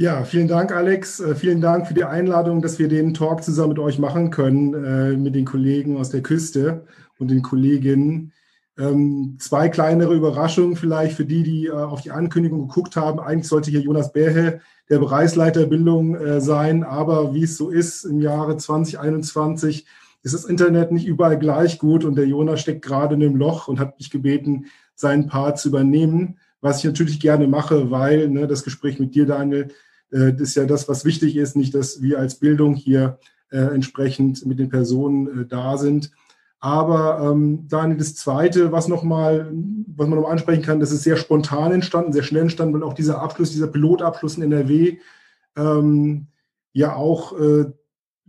Ja, vielen Dank, Alex. Äh, vielen Dank für die Einladung, dass wir den Talk zusammen mit euch machen können, äh, mit den Kollegen aus der Küste und den Kolleginnen. Ähm, zwei kleinere Überraschungen vielleicht für die, die äh, auf die Ankündigung geguckt haben. Eigentlich sollte hier Jonas Bärhe, der Bereichsleiter Bildung, sein, aber wie es so ist im Jahre 2021, ist das Internet nicht überall gleich gut und der Jonas steckt gerade in einem Loch und hat mich gebeten, seinen Part zu übernehmen, was ich natürlich gerne mache, weil ne, das Gespräch mit dir, Daniel, das ist ja das, was wichtig ist, nicht, dass wir als Bildung hier äh, entsprechend mit den Personen äh, da sind. Aber ähm, dann das Zweite, was noch mal, was man noch ansprechen kann, das ist sehr spontan entstanden, sehr schnell entstanden, weil auch dieser Abschluss, dieser Pilotabschluss in NRW ähm, ja auch äh,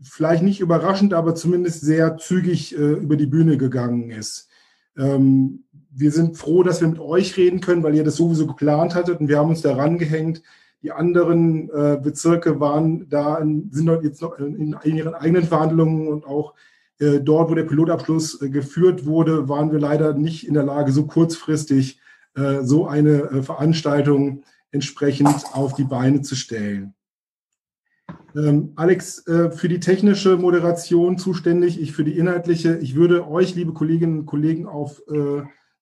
vielleicht nicht überraschend, aber zumindest sehr zügig äh, über die Bühne gegangen ist. Ähm, wir sind froh, dass wir mit euch reden können, weil ihr das sowieso geplant hattet und wir haben uns daran gehängt, die anderen äh, Bezirke waren da, in, sind dort jetzt noch in, in, ihren eigenen Verhandlungen und auch äh, dort, wo der Pilotabschluss äh, geführt wurde, waren wir leider nicht in der Lage, so kurzfristig äh, so eine äh, Veranstaltung entsprechend auf die Beine zu stellen. Ähm, Alex, äh, für die technische Moderation zuständig, ich für die inhaltliche. Ich würde euch, liebe Kolleginnen und Kollegen, auf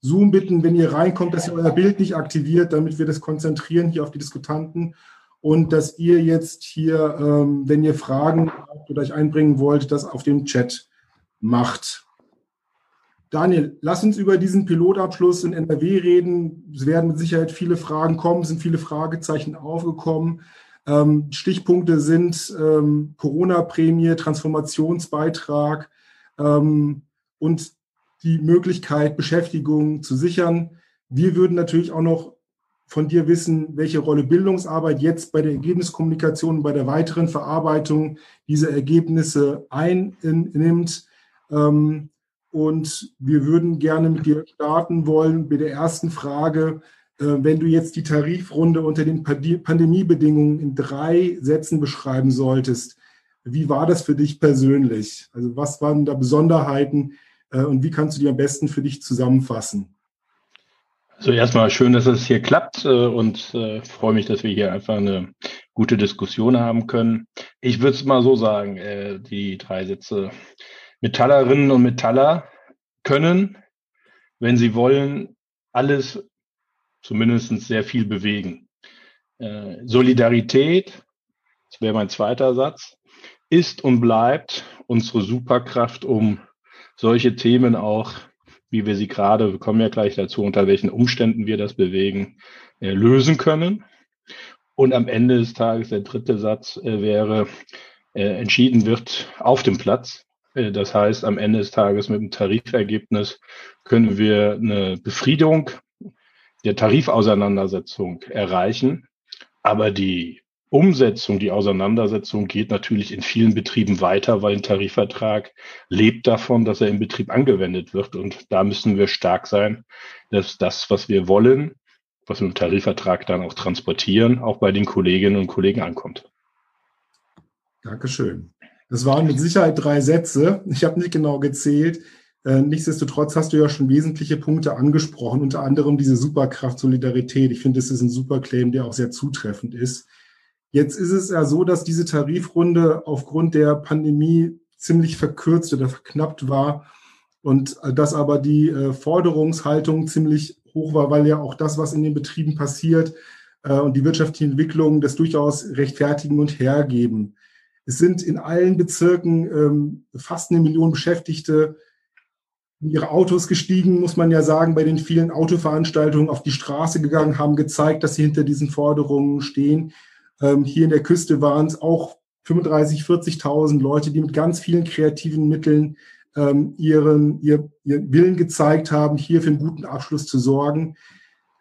Zoom bitten, wenn ihr reinkommt, dass ihr euer Bild nicht aktiviert, damit wir das konzentrieren hier auf die Diskutanten und dass ihr jetzt hier, ähm, wenn ihr Fragen oder euch einbringen wollt, das auf dem Chat macht. Daniel, lass uns über diesen Pilotabschluss in NRW reden. Es werden mit Sicherheit viele Fragen kommen, sind viele Fragezeichen aufgekommen. Ähm, Stichpunkte sind ähm, Corona-Prämie, Transformationsbeitrag ähm, und die Möglichkeit, Beschäftigung zu sichern. Wir würden natürlich auch noch von dir wissen, welche Rolle Bildungsarbeit jetzt bei der Ergebniskommunikation, bei der weiteren Verarbeitung dieser Ergebnisse einnimmt. Ähm, und wir würden gerne mit dir starten wollen bei der ersten Frage. Äh, wenn du jetzt die Tarifrunde unter den Pandemiebedingungen in drei Sätzen beschreiben solltest, wie war das für dich persönlich? Also was waren da Besonderheiten, und wie kannst du die am besten für dich zusammenfassen? Also erstmal schön, dass es hier klappt äh, und äh, freue mich, dass wir hier einfach eine gute Diskussion haben können. Ich würde es mal so sagen, äh, die drei Sätze. Metallerinnen und Metaller können, wenn sie wollen, alles zumindest sehr viel bewegen. Äh, Solidarität, das wäre mein zweiter Satz, ist und bleibt unsere Superkraft, um solche Themen auch, wie wir sie gerade, wir kommen ja gleich dazu, unter welchen Umständen wir das bewegen, äh, lösen können. Und am Ende des Tages, der dritte Satz äh, wäre, äh, entschieden wird auf dem Platz. Äh, das heißt, am Ende des Tages mit dem Tarifergebnis können wir eine Befriedung der Tarifauseinandersetzung erreichen. Aber die Umsetzung, die Auseinandersetzung geht natürlich in vielen Betrieben weiter, weil ein Tarifvertrag lebt davon, dass er im Betrieb angewendet wird. Und da müssen wir stark sein, dass das, was wir wollen, was wir im Tarifvertrag dann auch transportieren, auch bei den Kolleginnen und Kollegen ankommt. Dankeschön. Das waren mit Sicherheit drei Sätze. Ich habe nicht genau gezählt. Äh, nichtsdestotrotz hast du ja schon wesentliche Punkte angesprochen, unter anderem diese Superkraft Solidarität. Ich finde, das ist ein super Claim, der auch sehr zutreffend ist. Jetzt ist es ja so, dass diese Tarifrunde aufgrund der Pandemie ziemlich verkürzt oder verknappt war und dass aber die äh, Forderungshaltung ziemlich hoch war, weil ja auch das, was in den Betrieben passiert äh, und die wirtschaftliche Entwicklung das durchaus rechtfertigen und hergeben. Es sind in allen Bezirken ähm, fast eine Million Beschäftigte in ihre Autos gestiegen, muss man ja sagen, bei den vielen Autoveranstaltungen auf die Straße gegangen, haben gezeigt, dass sie hinter diesen Forderungen stehen. Ähm, hier in der Küste waren es auch 35, 40.000 Leute, die mit ganz vielen kreativen Mitteln ähm, ihren, ihr, ihren Willen gezeigt haben, hier für einen guten Abschluss zu sorgen.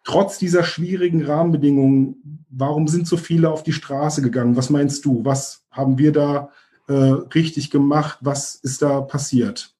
Trotz dieser schwierigen Rahmenbedingungen, warum sind so viele auf die Straße gegangen? Was meinst du? Was haben wir da äh, richtig gemacht? Was ist da passiert?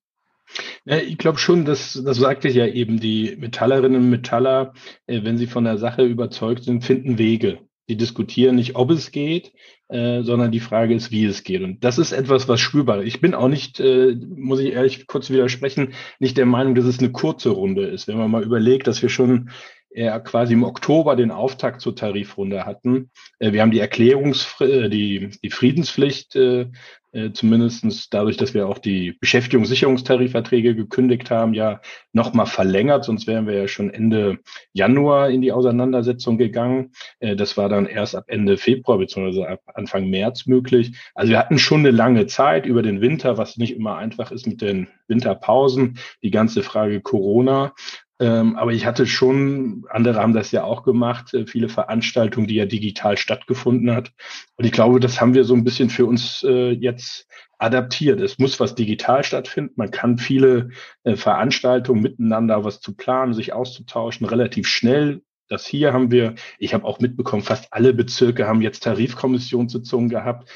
Ja, ich glaube schon, dass, das sagte ich ja eben, die Metallerinnen und Metaller, äh, wenn sie von der Sache überzeugt sind, finden Wege. Die diskutieren nicht, ob es geht, äh, sondern die Frage ist, wie es geht. Und das ist etwas, was spürbar ist. Ich bin auch nicht, äh, muss ich ehrlich kurz widersprechen, nicht der Meinung, dass es eine kurze Runde ist. Wenn man mal überlegt, dass wir schon äh, quasi im Oktober den Auftakt zur Tarifrunde hatten. Äh, wir haben die Erklärungs äh, die, die Friedenspflicht äh, äh, zumindest dadurch, dass wir auch die Beschäftigungssicherungstarifverträge gekündigt haben, ja nochmal verlängert. Sonst wären wir ja schon Ende Januar in die Auseinandersetzung gegangen. Äh, das war dann erst ab Ende Februar beziehungsweise ab Anfang März möglich. Also wir hatten schon eine lange Zeit über den Winter, was nicht immer einfach ist mit den Winterpausen. Die ganze Frage Corona. Ähm, aber ich hatte schon, andere haben das ja auch gemacht, äh, viele Veranstaltungen, die ja digital stattgefunden hat. Und ich glaube, das haben wir so ein bisschen für uns äh, jetzt adaptiert. Es muss was digital stattfinden. Man kann viele äh, Veranstaltungen miteinander was zu planen, sich auszutauschen, relativ schnell. Das hier haben wir, ich habe auch mitbekommen, fast alle Bezirke haben jetzt Tarifkommissionssitzungen gehabt.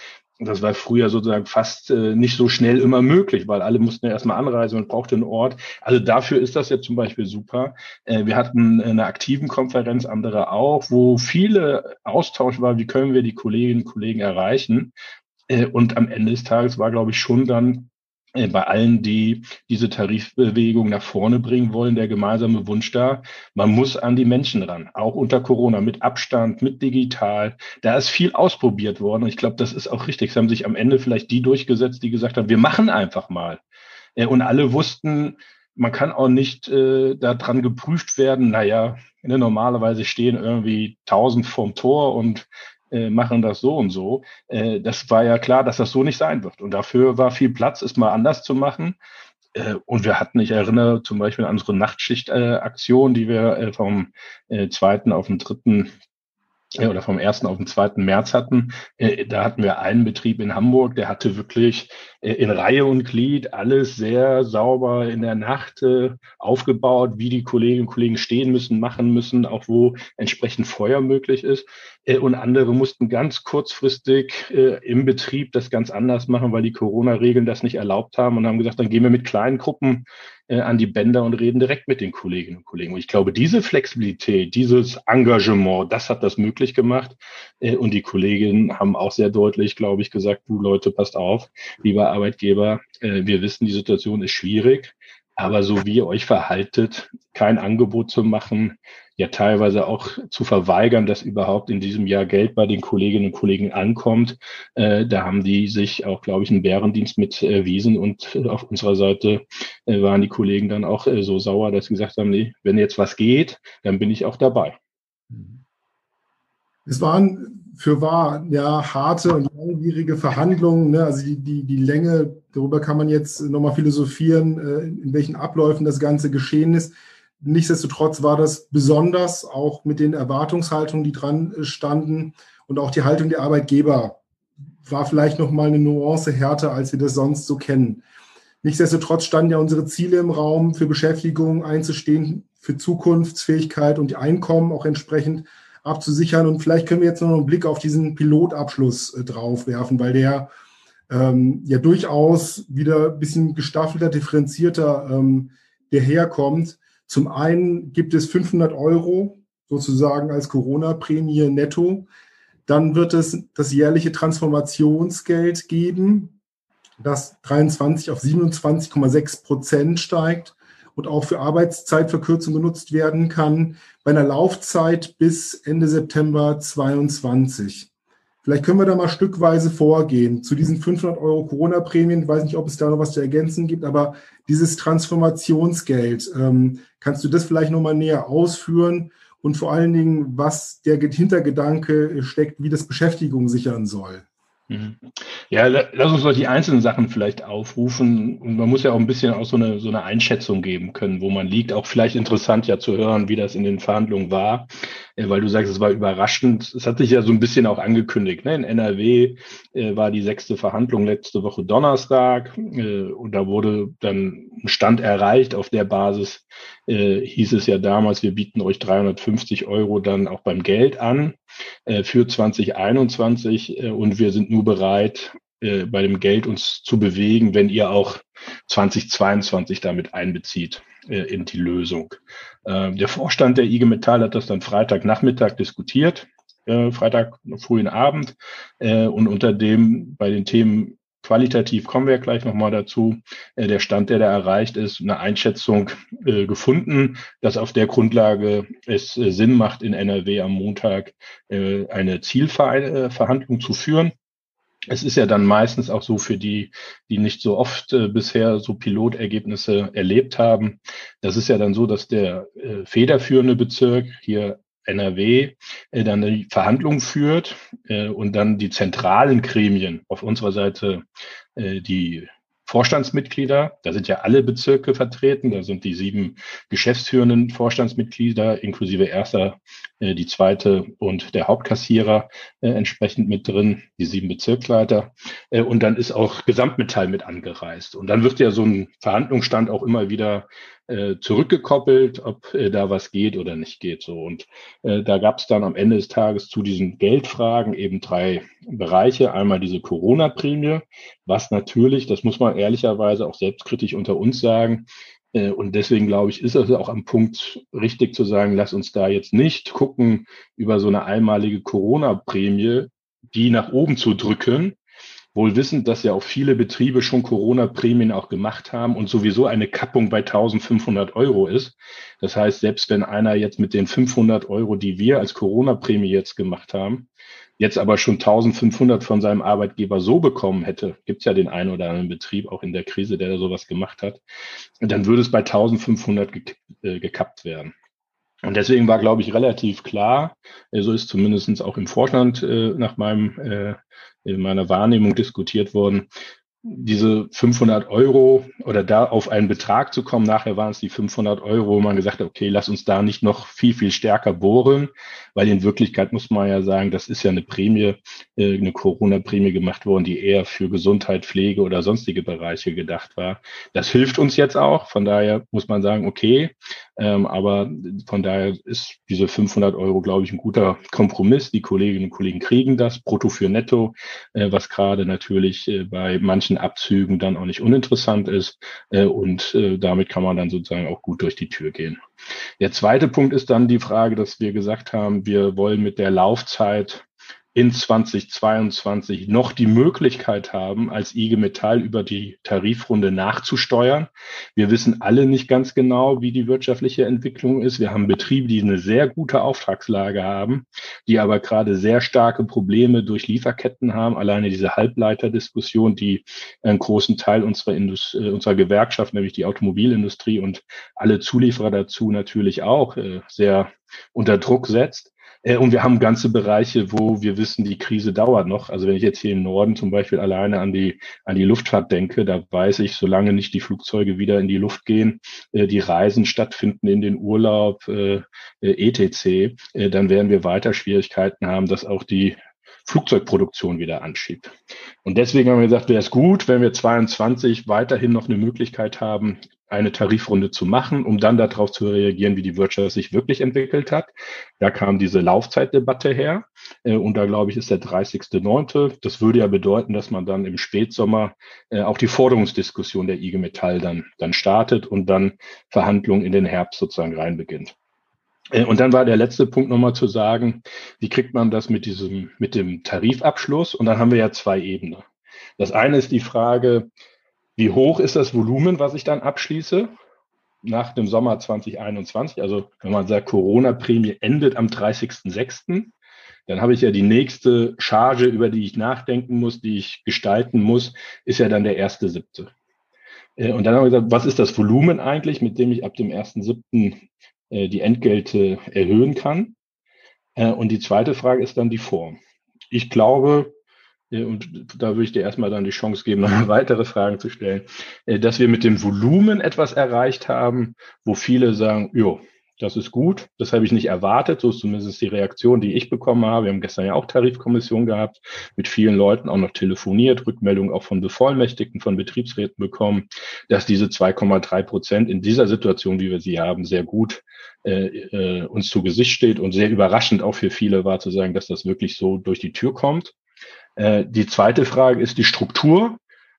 Das war früher sozusagen fast äh, nicht so schnell immer möglich, weil alle mussten ja erstmal anreisen und brauchten einen Ort. Also dafür ist das jetzt zum Beispiel super. Äh, wir hatten eine aktiven Konferenz, andere auch, wo viele Austausch war, wie können wir die Kolleginnen und Kollegen erreichen. Äh, und am Ende des Tages war, glaube ich, schon dann bei allen, die diese Tarifbewegung nach vorne bringen wollen, der gemeinsame Wunsch da, man muss an die Menschen ran, auch unter Corona, mit Abstand, mit digital. Da ist viel ausprobiert worden und ich glaube, das ist auch richtig. Es haben sich am Ende vielleicht die durchgesetzt, die gesagt haben, wir machen einfach mal. Äh, und alle wussten, man kann auch nicht äh, daran geprüft werden, naja, ne, normalerweise stehen irgendwie tausend vorm Tor und äh, machen das so und so. Äh, das war ja klar, dass das so nicht sein wird. Und dafür war viel Platz, es mal anders zu machen. Äh, und wir hatten, ich erinnere zum Beispiel an unsere Nachtschicht-Aktion, die wir äh, vom äh, zweiten auf den dritten oder vom ersten auf den zweiten März hatten. Äh, da hatten wir einen Betrieb in Hamburg, der hatte wirklich äh, in Reihe und Glied alles sehr sauber in der Nacht äh, aufgebaut, wie die Kolleginnen und Kollegen stehen müssen, machen müssen, auch wo entsprechend Feuer möglich ist. Und andere mussten ganz kurzfristig im Betrieb das ganz anders machen, weil die Corona-Regeln das nicht erlaubt haben und haben gesagt, dann gehen wir mit kleinen Gruppen äh, an die Bänder und reden direkt mit den Kolleginnen und Kollegen. Und ich glaube, diese Flexibilität, dieses Engagement, das hat das möglich gemacht. Äh, und die Kolleginnen haben auch sehr deutlich, glaube ich, gesagt, du Leute, passt auf, lieber Arbeitgeber, äh, wir wissen, die Situation ist schwierig. Aber so wie ihr euch verhaltet, kein Angebot zu machen, ja teilweise auch zu verweigern, dass überhaupt in diesem Jahr Geld bei den Kolleginnen und Kollegen ankommt, äh, da haben die sich auch, glaube ich, einen Bärendienst mit erwiesen. Und äh, auf unserer Seite äh, waren die Kollegen dann auch äh, so sauer, dass sie gesagt haben, nee, wenn jetzt was geht, dann bin ich auch dabei. Es waren für wahr ja harte und langwierige Verhandlungen. Ne? Also die, die, die Länge, darüber kann man jetzt nochmal philosophieren, äh, in welchen Abläufen das Ganze geschehen ist. Nichtsdestotrotz war das besonders, auch mit den Erwartungshaltungen, die dran standen und auch die Haltung der Arbeitgeber war vielleicht nochmal eine Nuance härter, als wir das sonst so kennen. Nichtsdestotrotz standen ja unsere Ziele im Raum, für Beschäftigung einzustehen, für Zukunftsfähigkeit und die Einkommen auch entsprechend abzusichern. Und vielleicht können wir jetzt noch einen Blick auf diesen Pilotabschluss äh, drauf werfen, weil der ähm, ja durchaus wieder ein bisschen gestaffelter, differenzierter ähm, daherkommt. Zum einen gibt es 500 Euro sozusagen als Corona-Prämie netto. Dann wird es das jährliche Transformationsgeld geben, das 23 auf 27,6 Prozent steigt und auch für Arbeitszeitverkürzung genutzt werden kann bei einer Laufzeit bis Ende September 22. Vielleicht können wir da mal stückweise vorgehen zu diesen 500 Euro Corona-Prämien. Weiß nicht, ob es da noch was zu ergänzen gibt, aber dieses Transformationsgeld, ähm, kannst du das vielleicht noch mal näher ausführen und vor allen Dingen, was der Hintergedanke steckt, wie das Beschäftigung sichern soll? Mhm. Ja, lass uns doch die einzelnen Sachen vielleicht aufrufen. Und man muss ja auch ein bisschen auch so eine, so eine Einschätzung geben können, wo man liegt. Auch vielleicht interessant ja zu hören, wie das in den Verhandlungen war, weil du sagst, es war überraschend. Es hat sich ja so ein bisschen auch angekündigt. Ne? In NRW äh, war die sechste Verhandlung letzte Woche Donnerstag äh, und da wurde dann ein Stand erreicht. Auf der Basis äh, hieß es ja damals, wir bieten euch 350 Euro dann auch beim Geld an für 2021 äh, und wir sind nur bereit, äh, bei dem Geld uns zu bewegen, wenn ihr auch 2022 damit einbezieht äh, in die Lösung. Äh, der Vorstand der IG Metall hat das dann Freitagnachmittag diskutiert, äh, Freitag frühen Abend äh, und unter dem bei den Themen qualitativ kommen wir gleich nochmal dazu, äh, der Stand, der da erreicht ist, eine Einschätzung äh, gefunden, dass auf der Grundlage es äh, Sinn macht, in NRW am Montag äh, eine Zielverhandlung zu führen. Es ist ja dann meistens auch so für die, die nicht so oft äh, bisher so Pilotergebnisse erlebt haben. Das ist ja dann so, dass der äh, federführende Bezirk hier NRW äh, dann die Verhandlungen führt äh, und dann die zentralen Gremien auf unserer Seite äh, die Vorstandsmitglieder, da sind ja alle Bezirke vertreten, da sind die sieben geschäftsführenden Vorstandsmitglieder inklusive erster, äh, die zweite und der Hauptkassierer äh, entsprechend mit drin, die sieben Bezirksleiter. Äh, und dann ist auch Gesamtmetall mit angereist. Und dann wird ja so ein Verhandlungsstand auch immer wieder äh, zurückgekoppelt, ob äh, da was geht oder nicht geht. So und äh, da gab es dann am Ende des Tages zu diesen Geldfragen eben drei Bereiche. Einmal diese Corona-Prämie, was natürlich, das muss man ehrlicherweise auch selbstkritisch unter uns sagen, äh, und deswegen glaube ich, ist es auch am Punkt richtig zu sagen, lass uns da jetzt nicht gucken, über so eine einmalige Corona-Prämie die nach oben zu drücken, wohl wissend, dass ja auch viele Betriebe schon Corona-Prämien auch gemacht haben und sowieso eine Kappung bei 1500 Euro ist. Das heißt, selbst wenn einer jetzt mit den 500 Euro, die wir als Corona-Prämie jetzt gemacht haben, jetzt aber schon 1500 von seinem Arbeitgeber so bekommen hätte, gibt es ja den einen oder anderen Betrieb auch in der Krise, der da sowas gemacht hat, dann würde es bei 1500 äh, gekappt werden. Und deswegen war, glaube ich, relativ klar, äh, so ist zumindest auch im Vorstand äh, nach meinem, äh, in meiner Wahrnehmung diskutiert worden, diese 500 Euro oder da auf einen Betrag zu kommen. Nachher waren es die 500 Euro, wo man gesagt hat, okay, lass uns da nicht noch viel, viel stärker bohren, weil in Wirklichkeit muss man ja sagen, das ist ja eine Prämie, äh, eine Corona-Prämie gemacht worden, die eher für Gesundheit, Pflege oder sonstige Bereiche gedacht war. Das hilft uns jetzt auch. Von daher muss man sagen, okay, ähm, aber von daher ist diese 500 Euro, glaube ich, ein guter Kompromiss. Die Kolleginnen und Kollegen kriegen das brutto für netto, äh, was gerade natürlich äh, bei manchen Abzügen dann auch nicht uninteressant ist. Äh, und äh, damit kann man dann sozusagen auch gut durch die Tür gehen. Der zweite Punkt ist dann die Frage, dass wir gesagt haben, wir wollen mit der Laufzeit in 2022 noch die Möglichkeit haben, als IG Metall über die Tarifrunde nachzusteuern. Wir wissen alle nicht ganz genau, wie die wirtschaftliche Entwicklung ist. Wir haben Betriebe, die eine sehr gute Auftragslage haben, die aber gerade sehr starke Probleme durch Lieferketten haben. Alleine diese Halbleiterdiskussion, die einen großen Teil unserer, Indust äh, unserer Gewerkschaft, nämlich die Automobilindustrie und alle Zulieferer dazu natürlich auch äh, sehr unter Druck setzt. Äh, und wir haben ganze Bereiche, wo wir wissen, die Krise dauert noch. Also wenn ich jetzt hier im Norden zum Beispiel alleine an die, an die Luftfahrt denke, da weiß ich, solange nicht die Flugzeuge wieder in die Luft gehen, äh, die Reisen stattfinden in den Urlaub, äh, etc., dann werden wir weiter Schwierigkeiten haben, dass auch die Flugzeugproduktion wieder anschiebt. Und deswegen haben wir gesagt, wäre es gut, wenn wir 22 weiterhin noch eine Möglichkeit haben, eine Tarifrunde zu machen, um dann darauf zu reagieren, wie die Wirtschaft sich wirklich entwickelt hat. Da kam diese Laufzeitdebatte her äh, und da glaube ich ist der 30.9. Das würde ja bedeuten, dass man dann im Spätsommer äh, auch die Forderungsdiskussion der IG Metall dann, dann startet und dann Verhandlungen in den Herbst sozusagen reinbeginnt. Äh, und dann war der letzte Punkt nochmal zu sagen, wie kriegt man das mit diesem, mit dem Tarifabschluss? Und dann haben wir ja zwei Ebenen. Das eine ist die Frage, wie hoch ist das Volumen, was ich dann abschließe? Nach dem Sommer 2021, also wenn man sagt, Corona-Prämie endet am 30.06., dann habe ich ja die nächste Charge, über die ich nachdenken muss, die ich gestalten muss, ist ja dann der 1.07. Äh, und dann haben wir gesagt, was ist das Volumen eigentlich, mit dem ich ab dem 1.07. Äh, die Entgelte erhöhen kann? Äh, und die zweite Frage ist dann die Form. Ich glaube, und da würde ich dir erstmal dann die Chance geben, noch weitere Fragen zu stellen, äh, dass wir mit dem Volumen etwas erreicht haben, wo viele sagen, jo, das ist gut, das habe ich nicht erwartet, so ist zumindest die Reaktion, die ich bekommen habe. Wir haben gestern ja auch Tarifkommission gehabt, mit vielen Leuten auch noch telefoniert, Rückmeldungen auch von Bevollmächtigten, von Betriebsräten bekommen, dass diese 2,3 Prozent in dieser Situation, wie wir sie haben, sehr gut äh, äh, uns zu Gesicht steht und sehr überraschend auch für viele war zu sagen, dass das wirklich so durch die Tür kommt. Äh, die zweite Frage ist die Struktur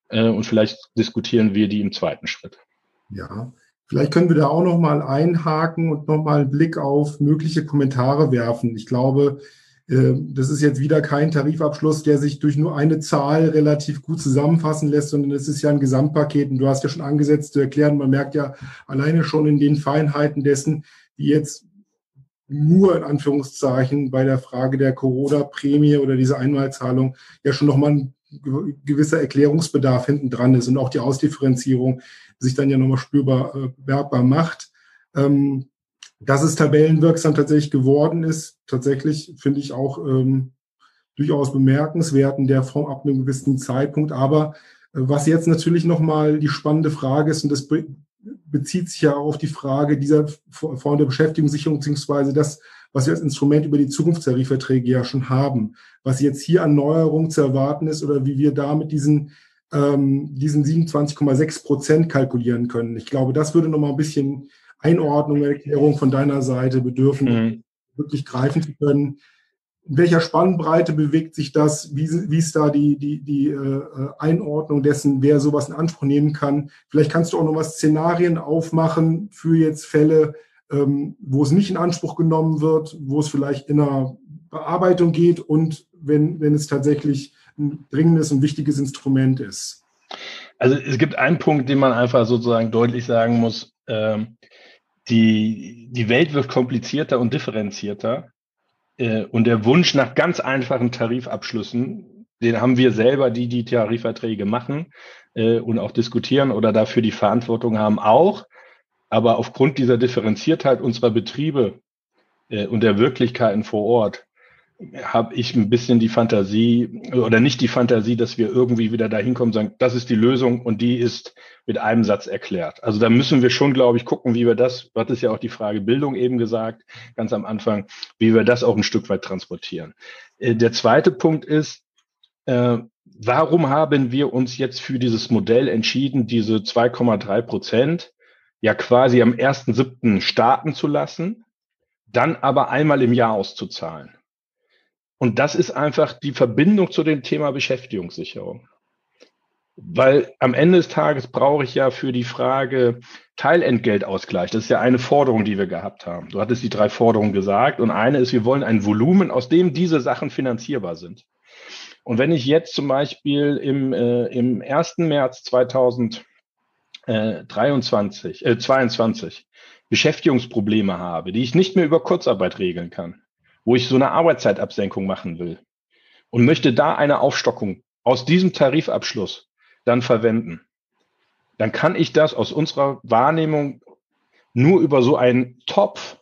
äh, und vielleicht diskutieren wir die im zweiten Schritt. Ja, vielleicht können wir da auch noch mal einhaken und noch mal einen Blick auf mögliche Kommentare werfen. Ich glaube, ähm, das ist jetzt wieder kein Tarifabschluss, der sich durch nur eine Zahl relativ gut zusammenfassen lässt, sondern es ist ja ein Gesamtpaket. Und du hast ja schon angesetzt zu erklären, man merkt ja alleine schon in den Feinheiten dessen, die jetzt nur in Anführungszeichen bei der Frage der Corona-Prämie oder dieser Einmalzahlung ja schon nochmal ein gewisser Erklärungsbedarf hinten dran ist und auch die Ausdifferenzierung sich dann ja nochmal spürbar äh, bemerkbar macht. Ähm, dass es tabellenwirksam tatsächlich geworden ist, tatsächlich finde ich auch ähm, durchaus bemerkenswert in der Form ab einem gewissen Zeitpunkt. Aber äh, was jetzt natürlich nochmal die spannende Frage ist, und das bezieht sich ja auf die Frage dieser Form der Beschäftigungssicherung, beziehungsweise das, was wir als Instrument über die Zukunftstarifverträge ja schon haben, was jetzt hier an Neuerungen zu erwarten ist oder wie wir da mit diesen, ähm, diesen 27,6 Prozent kalkulieren können. Ich glaube, das würde nochmal ein bisschen Einordnung, Erklärung von deiner Seite bedürfen, mhm. wirklich greifen zu können. In welcher Spannbreite bewegt sich das? Wie, wie ist da die, die, die äh, Einordnung dessen, wer sowas in Anspruch nehmen kann? Vielleicht kannst du auch noch mal Szenarien aufmachen für jetzt Fälle, ähm, wo es nicht in Anspruch genommen wird, wo es vielleicht in einer Bearbeitung geht und wenn, wenn es tatsächlich ein dringendes und wichtiges Instrument ist. Also es gibt einen Punkt, den man einfach sozusagen deutlich sagen muss. Ähm, die, die Welt wird komplizierter und differenzierter. Äh, und der Wunsch nach ganz einfachen Tarifabschlüssen, den haben wir selber, die die Tarifverträge machen äh, und auch diskutieren oder dafür die Verantwortung haben, auch. Aber aufgrund dieser Differenziertheit unserer Betriebe äh, und der Wirklichkeiten vor Ort habe ich ein bisschen die Fantasie oder nicht die Fantasie, dass wir irgendwie wieder dahin kommen sagen, das ist die Lösung und die ist mit einem Satz erklärt. Also da müssen wir schon, glaube ich, gucken, wie wir das, was ist ja auch die Frage Bildung eben gesagt, ganz am Anfang, wie wir das auch ein Stück weit transportieren. Äh, der zweite Punkt ist, äh, warum haben wir uns jetzt für dieses Modell entschieden, diese 2,3 Prozent ja quasi am 1.7. starten zu lassen, dann aber einmal im Jahr auszuzahlen? Und das ist einfach die Verbindung zu dem Thema Beschäftigungssicherung. Weil am Ende des Tages brauche ich ja für die Frage Teilentgeltausgleich. Das ist ja eine Forderung, die wir gehabt haben. Du hattest die drei Forderungen gesagt. Und eine ist, wir wollen ein Volumen, aus dem diese Sachen finanzierbar sind. Und wenn ich jetzt zum Beispiel im, äh, im 1. März 2023, äh, 22 Beschäftigungsprobleme habe, die ich nicht mehr über Kurzarbeit regeln kann, wo ich so eine Arbeitszeitabsenkung machen will und möchte da eine Aufstockung aus diesem Tarifabschluss dann verwenden, dann kann ich das aus unserer Wahrnehmung nur über so einen Topf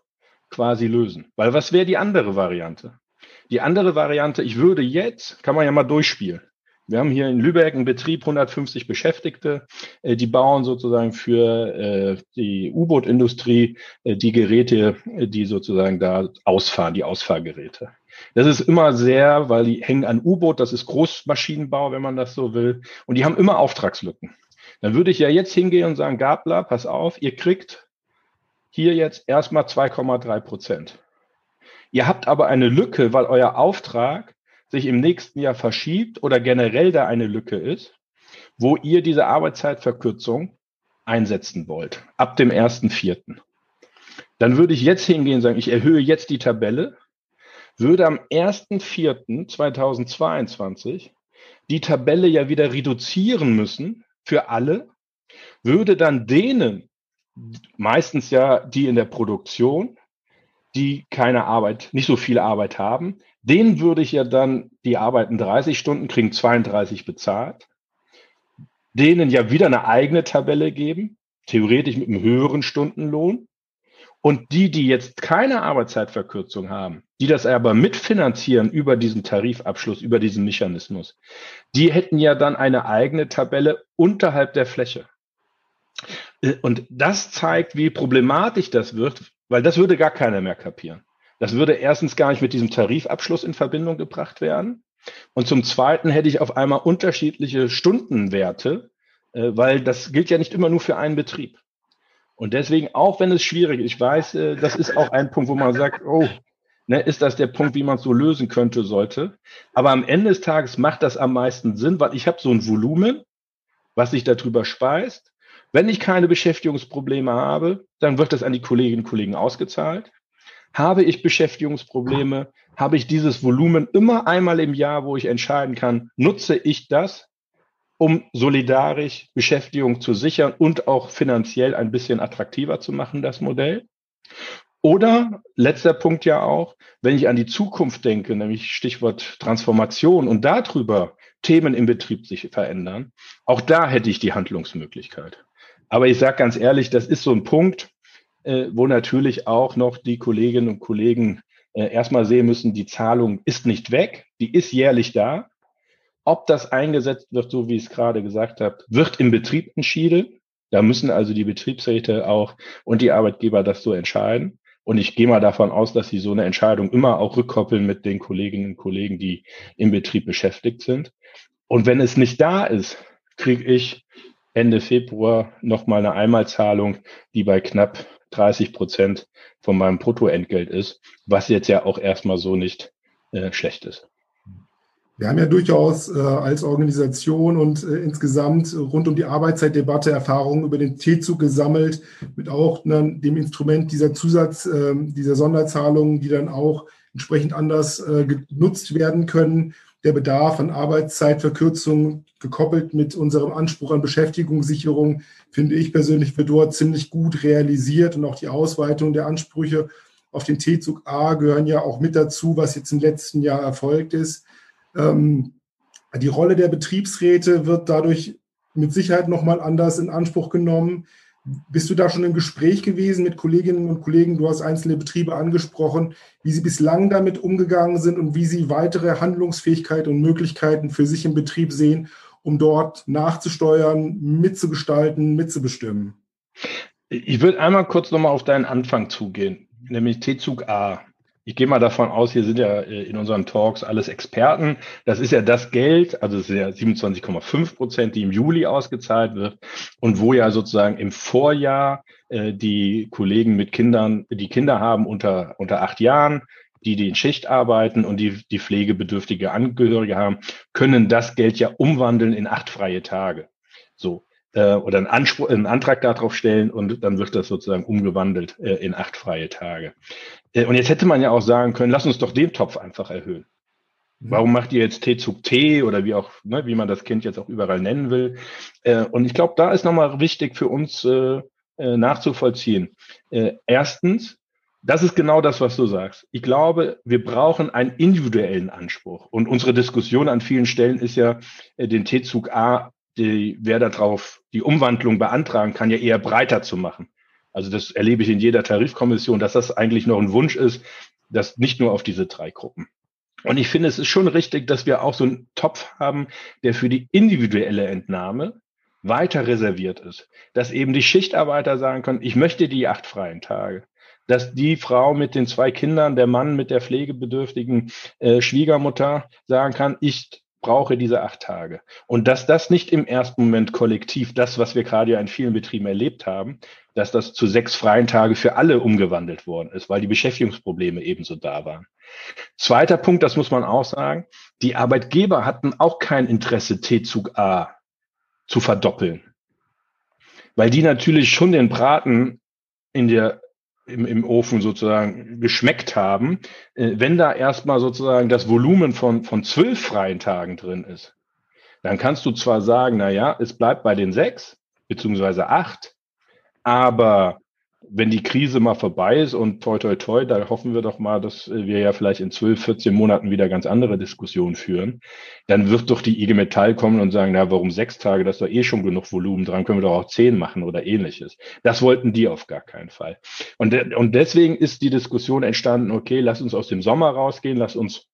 quasi lösen. Weil was wäre die andere Variante? Die andere Variante, ich würde jetzt, kann man ja mal durchspielen. Wir haben hier in Lübeck einen Betrieb, 150 Beschäftigte, äh, die bauen sozusagen für äh, die U-Boot-Industrie äh, die Geräte, die sozusagen da ausfahren, die Ausfahrgeräte. Das ist immer sehr, weil die hängen an U-Boot, das ist Großmaschinenbau, wenn man das so will, und die haben immer Auftragslücken. Dann würde ich ja jetzt hingehen und sagen, Gabler, pass auf, ihr kriegt hier jetzt erstmal 2,3 Prozent. Ihr habt aber eine Lücke, weil euer Auftrag sich im nächsten Jahr verschiebt oder generell da eine Lücke ist, wo ihr diese Arbeitszeitverkürzung einsetzen wollt, ab dem 1.4. Dann würde ich jetzt hingehen und sagen, ich erhöhe jetzt die Tabelle, würde am 1.4.2022 die Tabelle ja wieder reduzieren müssen für alle, würde dann denen, meistens ja die in der Produktion, die keine Arbeit, nicht so viel Arbeit haben, denen würde ich ja dann, die arbeiten 30 Stunden, kriegen 32 bezahlt, denen ja wieder eine eigene Tabelle geben, theoretisch mit einem höheren Stundenlohn. Und die, die jetzt keine Arbeitszeitverkürzung haben, die das aber mitfinanzieren über diesen Tarifabschluss, über diesen Mechanismus, die hätten ja dann eine eigene Tabelle unterhalb der Fläche. Und das zeigt, wie problematisch das wird, weil das würde gar keiner mehr kapieren. Das würde erstens gar nicht mit diesem Tarifabschluss in Verbindung gebracht werden. Und zum Zweiten hätte ich auf einmal unterschiedliche Stundenwerte, äh, weil das gilt ja nicht immer nur für einen Betrieb. Und deswegen, auch wenn es schwierig ist, ich weiß, äh, das ist auch ein Punkt, wo man sagt, oh, ne, ist das der Punkt, wie man es so lösen könnte, sollte. Aber am Ende des Tages macht das am meisten Sinn, weil ich habe so ein Volumen, was sich darüber speist. Wenn ich keine Beschäftigungsprobleme habe, dann wird das an die Kolleginnen und Kollegen ausgezahlt. Habe ich Beschäftigungsprobleme? Habe ich dieses Volumen immer einmal im Jahr, wo ich entscheiden kann, nutze ich das, um solidarisch Beschäftigung zu sichern und auch finanziell ein bisschen attraktiver zu machen, das Modell? Oder letzter Punkt ja auch, wenn ich an die Zukunft denke, nämlich Stichwort Transformation und darüber Themen im Betrieb sich verändern, auch da hätte ich die Handlungsmöglichkeit. Aber ich sage ganz ehrlich, das ist so ein Punkt, äh, wo natürlich auch noch die Kolleginnen und Kollegen äh, erstmal sehen müssen, die Zahlung ist nicht weg, die ist jährlich da. Ob das eingesetzt wird, so wie ich es gerade gesagt habe, wird im Betrieb entschieden. Da müssen also die Betriebsräte auch und die Arbeitgeber das so entscheiden. Und ich gehe mal davon aus, dass sie so eine Entscheidung immer auch rückkoppeln mit den Kolleginnen und Kollegen, die im Betrieb beschäftigt sind. Und wenn es nicht da ist, kriege ich Ende Februar nochmal eine Einmalzahlung, die bei knapp 30 Prozent von meinem Bruttoentgelt ist, was jetzt ja auch erstmal so nicht äh, schlecht ist. Wir haben ja durchaus äh, als Organisation und äh, insgesamt rund um die Arbeitszeitdebatte Erfahrungen über den T-Zug gesammelt, mit auch ne, dem Instrument dieser Zusatz, äh, dieser Sonderzahlungen, die dann auch entsprechend anders äh, genutzt werden können. Der Bedarf an Arbeitszeitverkürzung gekoppelt mit unserem Anspruch an Beschäftigungssicherung, finde ich persönlich, wird dort ziemlich gut realisiert und auch die Ausweitung der Ansprüche auf den T-Zug A gehören ja auch mit dazu, was jetzt im letzten Jahr erfolgt ist. Ähm, die Rolle der Betriebsräte wird dadurch mit Sicherheit nochmal anders in Anspruch genommen. Bist du da schon im Gespräch gewesen mit Kolleginnen und Kollegen? Du hast einzelne Betriebe angesprochen, wie sie bislang damit umgegangen sind und wie sie weitere Handlungsfähigkeit und Möglichkeiten für sich im Betrieb sehen, um dort nachzusteuern, mitzugestalten, mitzubestimmen. Ich würde einmal kurz nochmal auf deinen Anfang zugehen, nämlich T-Zug A ich gehe mal davon aus, hier sind ja äh, in unseren Talks alles Experten. Das ist ja das Geld, also es sind ja 27,5 Prozent, die im Juli ausgezahlt wird und wo ja sozusagen im Vorjahr äh, die Kollegen mit Kindern, die Kinder haben unter, unter acht Jahren, die, die in Schicht arbeiten und die, die pflegebedürftige Angehörige haben, können das Geld ja umwandeln in acht freie Tage. So äh, oder einen, Anspruch, einen Antrag darauf stellen und dann wird das sozusagen umgewandelt äh, in acht freie Tage. Äh, und jetzt hätte man ja auch sagen können, lass uns doch den Topf einfach erhöhen. Mhm. Warum macht ihr jetzt T-Zug T oder wie auch, ne, wie man das Kind jetzt auch überall nennen will? Äh, und ich glaube, da ist nochmal wichtig für uns äh, nachzuvollziehen. Äh, erstens, das ist genau das, was du sagst. Ich glaube, wir brauchen einen individuellen Anspruch. Und unsere Diskussion an vielen Stellen ist ja, den T-Zug A, die, wer darauf die Umwandlung beantragen kann, ja eher breiter zu machen. Also das erlebe ich in jeder Tarifkommission, dass das eigentlich noch ein Wunsch ist, dass nicht nur auf diese drei Gruppen. Und ich finde, es ist schon richtig, dass wir auch so einen Topf haben, der für die individuelle Entnahme weiter reserviert ist. Dass eben die Schichtarbeiter sagen können, ich möchte die acht freien Tage. Dass die Frau mit den zwei Kindern, der Mann mit der pflegebedürftigen äh, Schwiegermutter sagen kann, ich brauche diese acht Tage. Und dass das nicht im ersten Moment kollektiv, das, was wir gerade ja in vielen Betrieben erlebt haben, dass das zu sechs freien Tage für alle umgewandelt worden ist, weil die Beschäftigungsprobleme ebenso da waren. Zweiter Punkt, das muss man auch sagen, die Arbeitgeber hatten auch kein Interesse, T-Zug A zu verdoppeln, weil die natürlich schon den Braten in der im, im Ofen sozusagen geschmeckt haben, äh, wenn da erstmal sozusagen das Volumen von, von zwölf freien Tagen drin ist, dann kannst du zwar sagen, na ja, es bleibt bei den sechs beziehungsweise acht, aber wenn die Krise mal vorbei ist und toi toi toi, da hoffen wir doch mal, dass wir ja vielleicht in 12, 14 Monaten wieder ganz andere Diskussionen führen, dann wird doch die IG Metall kommen und sagen, na, warum sechs Tage, das ist doch eh schon genug Volumen dran, können wir doch auch zehn machen oder ähnliches. Das wollten die auf gar keinen Fall. Und, und deswegen ist die Diskussion entstanden, okay, lass uns aus dem Sommer rausgehen, lass uns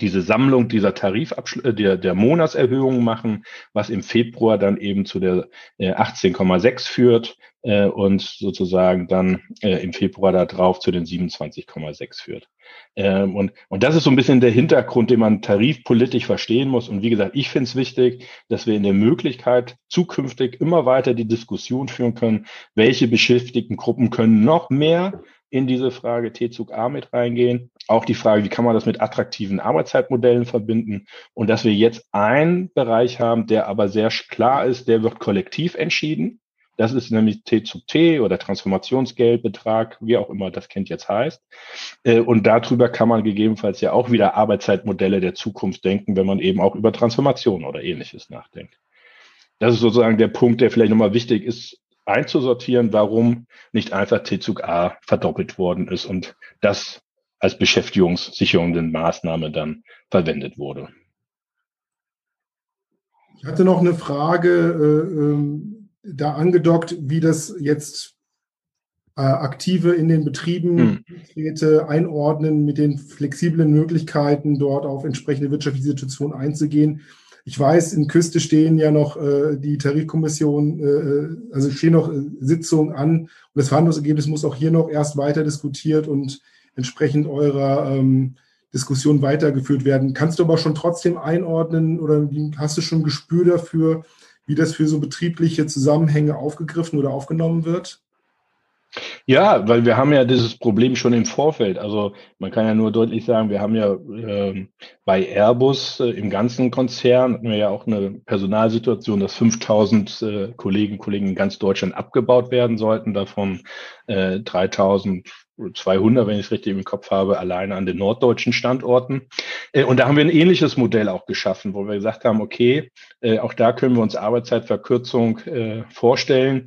diese Sammlung dieser Tarifabschlüsse, äh, der, der Monatserhöhungen machen, was im Februar dann eben zu der äh, 18,6 führt äh, und sozusagen dann äh, im Februar da drauf zu den 27,6 führt. Ähm, und, und das ist so ein bisschen der Hintergrund, den man tarifpolitisch verstehen muss. Und wie gesagt, ich finde es wichtig, dass wir in der Möglichkeit zukünftig immer weiter die Diskussion führen können, welche beschäftigten Gruppen können noch mehr in diese Frage T-Zug A mit reingehen. Auch die Frage, wie kann man das mit attraktiven Arbeitszeitmodellen verbinden? Und dass wir jetzt einen Bereich haben, der aber sehr klar ist, der wird kollektiv entschieden. Das ist nämlich T zu T oder Transformationsgeldbetrag, wie auch immer das Kind jetzt heißt. Äh, und darüber kann man gegebenenfalls ja auch wieder Arbeitszeitmodelle der Zukunft denken, wenn man eben auch über Transformation oder ähnliches nachdenkt. Das ist sozusagen der Punkt, der vielleicht nochmal wichtig ist, einzusortieren, warum nicht einfach T-Zug A verdoppelt worden ist und das als beschäftigungssicherende Maßnahme dann verwendet wurde. Ich hatte noch eine Frage äh, ähm, da angedockt, wie das jetzt äh, Aktive in den Betrieben hm. einordnen mit den flexiblen Möglichkeiten, dort auf entsprechende wirtschaftliche Situationen einzugehen. Ich weiß, in Küste stehen ja noch äh, die Tarifkommission, äh, äh also stehen noch äh, Sitzungen an und das Verhandlungsergebnis muss auch hier noch erst weiter diskutiert und entsprechend eurer ähm, Diskussion weitergeführt werden. Kannst du aber schon trotzdem einordnen oder hast du schon ein Gespür dafür, wie das für so betriebliche Zusammenhänge aufgegriffen oder aufgenommen wird? Ja, weil wir haben ja dieses Problem schon im Vorfeld. Also man kann ja nur deutlich sagen, wir haben ja äh, bei Airbus äh, im ganzen Konzern hatten wir ja auch eine Personalsituation, dass 5000 äh, Kollegen Kollegen in ganz Deutschland abgebaut werden sollten, davon äh, 3200, wenn ich es richtig im Kopf habe, alleine an den norddeutschen Standorten. Äh, und da haben wir ein ähnliches Modell auch geschaffen, wo wir gesagt haben, okay, äh, auch da können wir uns Arbeitszeitverkürzung äh, vorstellen.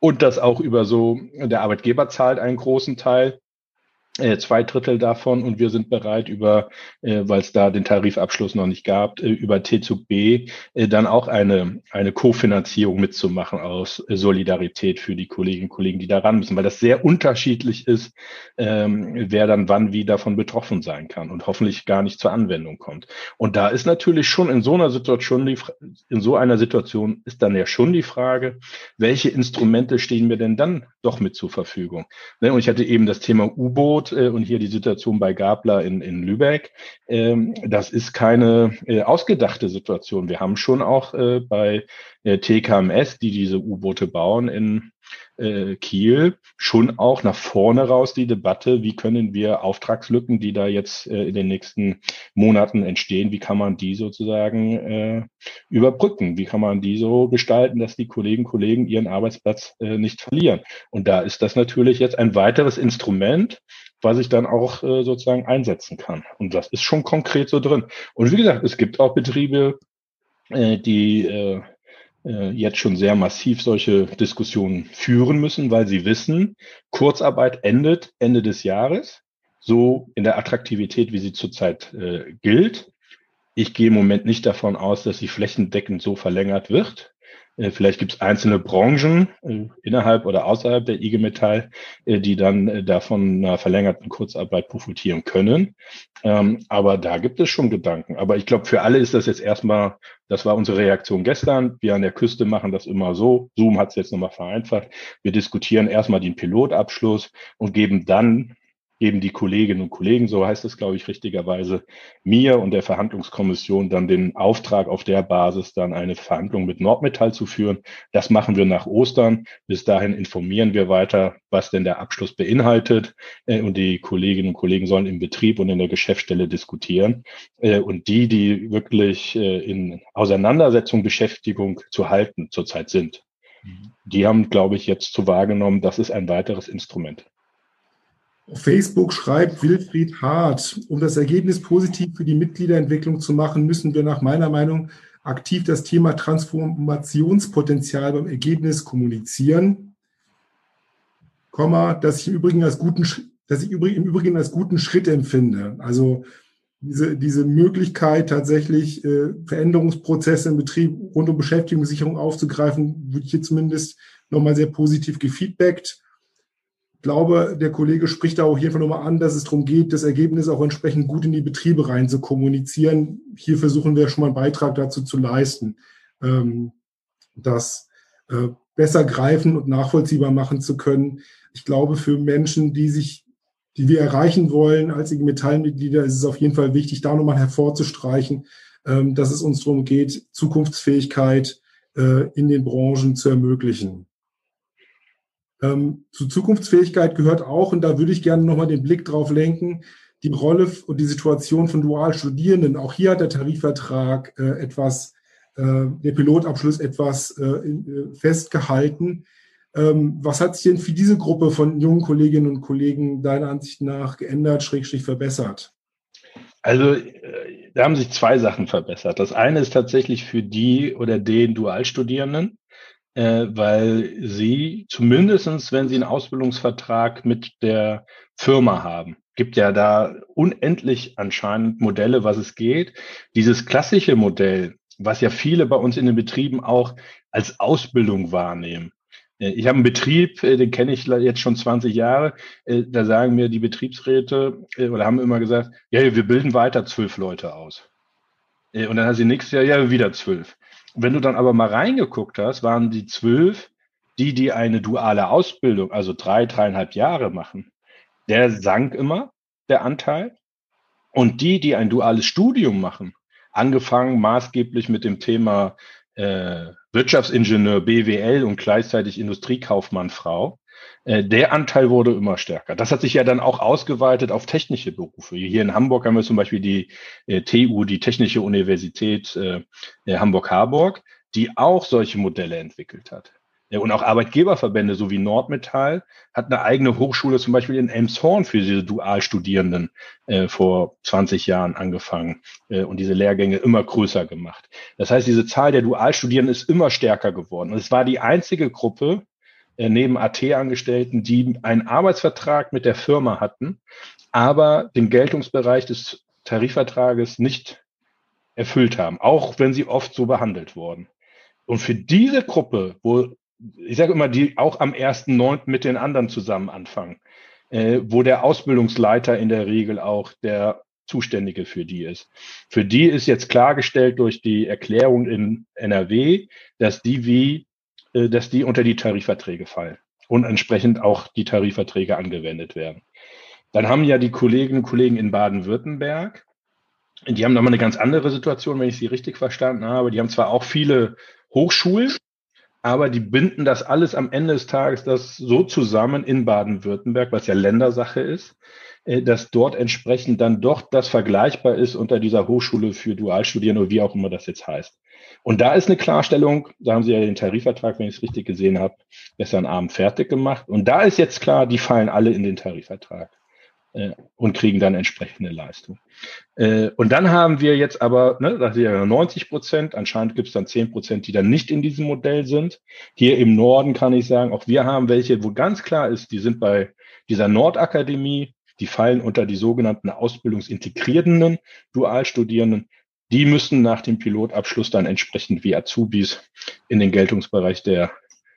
Und das auch über so, der Arbeitgeber zahlt einen großen Teil äh, zwei Drittel davon und wir sind bereit über, äh, weil es da den Tarifabschluss noch nicht gab, äh, über T-Zug B äh, dann auch eine, eine Kofinanzierung mitzumachen aus Solidarität für die Kolleginnen und Kollegen, die da ran müssen, weil das sehr unterschiedlich ist, ähm, wer dann wann wie davon betroffen sein kann und hoffentlich gar nicht zur Anwendung kommt. Und da ist natürlich schon in so einer Situation, die, in so einer Situation ist dann ja schon die Frage, welche Instrumente stehen mir denn dann doch mit zur Verfügung? Ne? Und ich hatte eben das Thema U-Boot Äh, und hier die Situation bei Gabler in, in Lübeck, ähm, das ist keine äh, ausgedachte Situation. Wir haben schon auch äh, bei äh, TKMS, die diese U-Boote bauen in äh, Kiel schon auch nach vorne raus die Debatte, wie können wir Auftragslücken, die da jetzt äh, in den nächsten Monaten entstehen, wie kann man die sozusagen äh, überbrücken? Wie kann man die so gestalten, dass die Kolleginnen und Kollegen ihren Arbeitsplatz äh, nicht verlieren? Und da ist das natürlich jetzt ein weiteres Instrument, was ich dann auch äh, sozusagen einsetzen kann. Und das ist schon konkret so drin. Und wie gesagt, es gibt auch Betriebe, äh, die äh, äh, jetzt schon sehr massiv solche Diskussionen führen müssen, weil sie wissen, Kurzarbeit endet Ende des Jahres, so in der Attraktivität, wie sie zurzeit äh, gilt. Ich gehe im Moment nicht davon aus, dass sie flächendeckend so verlängert wird. Äh, vielleicht gibt es einzelne Branchen äh, innerhalb oder außerhalb der IG Metall, äh, die dann davon einer verlängerten Kurzarbeit profitieren können. Ähm, aber da gibt es schon Gedanken. Aber ich glaube, für alle ist das jetzt erstmal, das war unsere Reaktion gestern. Wir an der Küste machen das immer so. Zoom hat es jetzt nochmal vereinfacht. Wir diskutieren erstmal den Pilotabschluss und geben dann geben die Kolleginnen und Kollegen, so heißt es, glaube ich, richtigerweise, mir und der Verhandlungskommission dann den Auftrag, auf der Basis dann eine Verhandlung mit Nordmetall zu führen. Das machen wir nach Ostern. Bis dahin informieren wir weiter, was denn der Abschluss beinhaltet. Äh, und die Kolleginnen und Kollegen sollen im Betrieb und in der Geschäftsstelle diskutieren. Äh, und die, die wirklich äh, in Auseinandersetzung, Beschäftigung zu halten zurzeit sind, mhm. die haben, glaube ich, jetzt zu wahrgenommen, das ist ein weiteres Instrument. Auf Facebook schreibt Wilfried Hart, um das Ergebnis positiv für die Mitgliederentwicklung zu machen, müssen wir nach meiner Meinung aktiv das Thema Transformationspotenzial beim Ergebnis kommunizieren, Komma, das ich im Übrigen als guten, dass ich im Übrigen als guten Schritt empfinde. Also diese, diese Möglichkeit, tatsächlich äh, Veränderungsprozesse im Betrieb rund um Beschäftigungssicherung aufzugreifen, würde ich hier zumindest nochmal sehr positiv gefeedbackt glaube, der Kollege spricht da auch hier nochmal an, dass es darum geht, das Ergebnis auch entsprechend gut in die Betriebe rein zu kommunizieren. Hier versuchen wir schon mal einen Beitrag dazu zu leisten, ähm, das äh, besser greifen und nachvollziehbar machen zu können. Ich glaube, für Menschen, die sich, die wir erreichen wollen als IG Metallmitglieder, ist es auf jeden Fall wichtig, da nochmal hervorzustreichen, ähm, dass es uns darum geht, Zukunftsfähigkeit äh, in den Branchen zu ermöglichen. Ähm, zu Zukunftsfähigkeit gehört auch, und da würde ich gerne nochmal den Blick drauf lenken, die Rolle und die Situation von Dualstudierenden. Auch hier hat der Tarifvertrag äh, etwas der Pilotabschluss etwas festgehalten. Ähm, was hat sich denn für diese Gruppe von jungen Kolleginnen und Kollegen deiner Ansicht nach geändert, schrägstrich verbessert? Also da haben sich zwei Sachen verbessert. Das eine ist tatsächlich für die oder den Dualstudierenden, äh, weil sie zumindestens, wenn sie einen Ausbildungsvertrag mit der Firma haben, gibt ja da unendlich anscheinend Modelle, was es geht. Dieses klassische Modell, was ja viele bei uns in den Betrieben auch als Ausbildung wahrnehmen. Äh, ich habe einen Betrieb, äh, den kenne ich jetzt schon 20 Jahre. Äh, da sagen mir die Betriebsräte oder haben immer gesagt, ja, wir bilden weiter zwölf Leute aus. Und dann hat sie nächstes Jahr ja wieder zwölf. Wenn du dann aber mal reingeguckt hast, waren die zwölf, die, die eine duale Ausbildung, also drei, dreieinhalb Jahre machen, der sank immer, der Anteil. Und die, die ein duales Studium machen, angefangen maßgeblich mit dem Thema äh, Wirtschaftsingenieur, BWL und gleichzeitig Industriekaufmannfrau, äh, der Anteil wurde immer stärker. Das hat sich ja dann auch ausgeweitet auf technische Berufe. Hier in Hamburg haben wir zum Beispiel die äh, TU, die Technische Universität äh, Hamburg-Harburg, die auch solche Modelle entwickelt hat. Und auch Arbeitgeberverbände, so wie Nordmetall, hat eine eigene Hochschule zum Beispiel in Elmshorn für diese Dualstudierenden äh, vor 20 Jahren angefangen äh, und diese Lehrgänge immer größer gemacht. Das heißt, diese Zahl der Dualstudierenden ist immer stärker geworden. Und es war die einzige Gruppe, äh, neben AT-Angestellten, die einen Arbeitsvertrag mit der Firma hatten, aber den Geltungsbereich des Tarifvertrages nicht erfüllt haben, auch wenn sie oft so behandelt wurden. Und für diese Gruppe, wo ich sage immer, die auch am 1.9. mit den anderen zusammen anfangen, äh, wo der Ausbildungsleiter in der Regel auch der Zuständige für die ist. Für die ist jetzt klargestellt durch die Erklärung in NRW, dass die wie äh, dass die unter die Tarifverträge fallen und entsprechend auch die Tarifverträge angewendet werden. Dann haben ja die Kolleginnen und Kollegen in Baden-Württemberg, die haben nochmal eine ganz andere Situation, wenn ich sie richtig verstanden habe. Die haben zwar auch viele Hochschulen, aber die binden das alles am Ende des Tages das so zusammen in Baden-Württemberg, was ja Ländersache ist, äh, dass dort entsprechend dann doch das vergleichbar ist unter dieser Hochschule für Dualstudierende wie auch immer das jetzt heißt. Und da ist eine Klarstellung, da haben Sie ja den Tarifvertrag, wenn ich es richtig gesehen habe, gestern Abend fertig gemacht. Und da ist jetzt klar, die fallen alle in den Tarifvertrag äh, und kriegen dann entsprechende Leistung. Äh, und dann haben wir jetzt aber, ne, das sind ja 90 Prozent, anscheinend gibt es dann 10 Prozent, die dann nicht in diesem Modell sind. Hier im Norden kann ich sagen, auch wir haben welche, wo ganz klar ist, die sind bei dieser Nordakademie, die fallen unter die sogenannten ausbildungsintegrierenden Dualstudierenden. Die müssen nach dem Pilotabschluss dann entsprechend wie Azubis in den Geltungsbereich der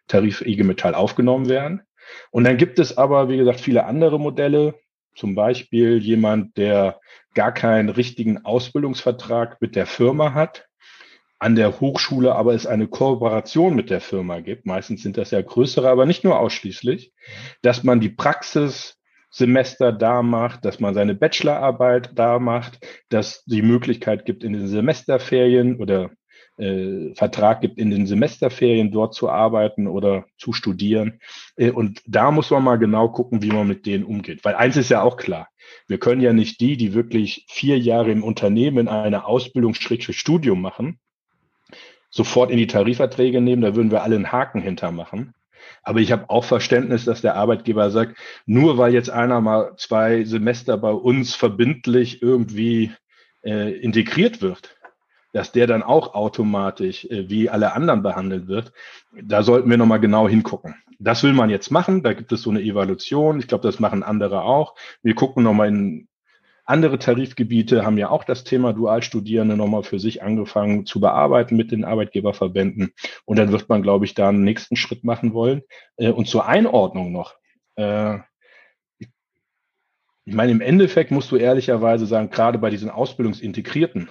Tarif IG Metall aufgenommen werden. Und dann gibt es aber, wie gesagt, viele andere Modelle. Zum Beispiel jemand, der gar keinen richtigen Ausbildungsvertrag mit der Firma hat, an der Hochschule aber es eine Kooperation mit der Firma gibt. Meistens sind das ja größere, aber nicht nur ausschließlich, dass man die Praxis Semester da macht, dass man seine Bachelorarbeit da macht, dass die Möglichkeit gibt, in den Semesterferien oder äh, Vertrag gibt, in den Semesterferien dort zu arbeiten oder zu studieren. Äh, und da muss man mal genau gucken, wie man mit denen umgeht. Weil eins ist ja auch klar, wir können ja nicht die, die wirklich vier Jahre im Unternehmen eine Ausbildung, Studium machen, sofort in die Tarifverträge nehmen, da würden wir alle einen Haken hintermachen. Aber ich habe auch Verständnis, dass der Arbeitgeber sagt, nur weil jetzt einer mal zwei Semester bei uns verbindlich irgendwie äh, integriert wird, dass der dann auch automatisch äh, wie alle anderen behandelt wird, da sollten wir nochmal genau hingucken. Das will man jetzt machen, da gibt es so eine Evaluation, ich glaube, das machen andere auch. Wir gucken nochmal in andere Tarifgebiete haben ja auch das Thema Dualstudierende nochmal für sich angefangen zu bearbeiten mit den Arbeitgeberverbänden. Und dann wird man, glaube ich, da einen nächsten Schritt machen wollen. Äh, und zur Einordnung noch. Äh, ich meine, im Endeffekt musst du ehrlicherweise sagen, gerade bei diesen Ausbildungsintegrierten,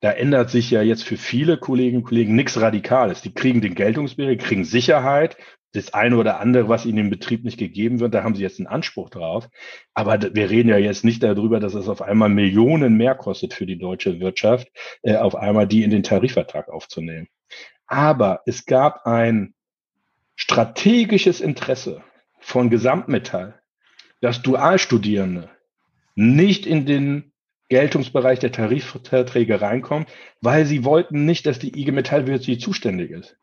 da ändert sich ja jetzt für viele Kolleginnen und Kollegen nichts Radikales. Die kriegen den Geltungsbericht, kriegen Sicherheit, das eine oder andere, was ihnen im Betrieb nicht gegeben wird, da haben sie jetzt einen Anspruch drauf. Aber wir reden ja jetzt nicht darüber, dass es auf einmal Millionen mehr kostet für die deutsche Wirtschaft, äh, auf einmal die in den Tarifvertrag aufzunehmen. Aber es gab ein strategisches Interesse von Gesamtmetall, dass Dualstudierende nicht in den Geltungsbereich der Tarifverträge reinkommen, weil sie wollten nicht, dass die IG Metall für sie zuständig ist.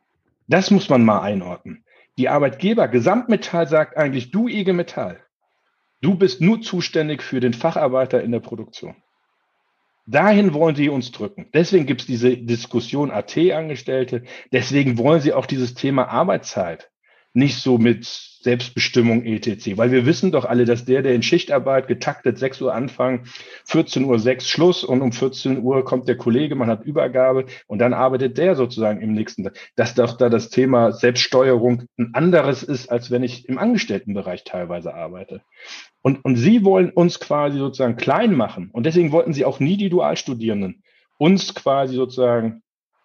Das muss man mal einordnen. Die Arbeitgeber, Gesamtmetall sagt eigentlich, du IG Metall, du bist nur zuständig für den Facharbeiter in der Produktion. Dahin wollen sie uns drücken. Deswegen gibt es diese Diskussion AT-Angestellte. Deswegen wollen sie auch dieses Thema Arbeitszeit nicht so mit Selbstbestimmung etc. Weil wir wissen doch alle, dass der, der in Schichtarbeit getaktet 6 Uhr Anfang, 14 Uhr 6 Schluss und um 14 Uhr kommt der Kollege, man hat Übergabe und dann arbeitet der sozusagen im nächsten Tag. Dass doch da das Thema Selbststeuerung ein anderes ist, als wenn ich im Angestelltenbereich teilweise arbeite. Und, und sie wollen uns quasi sozusagen klein machen. Und deswegen wollten sie auch nie die Dualstudierenden uns quasi sozusagen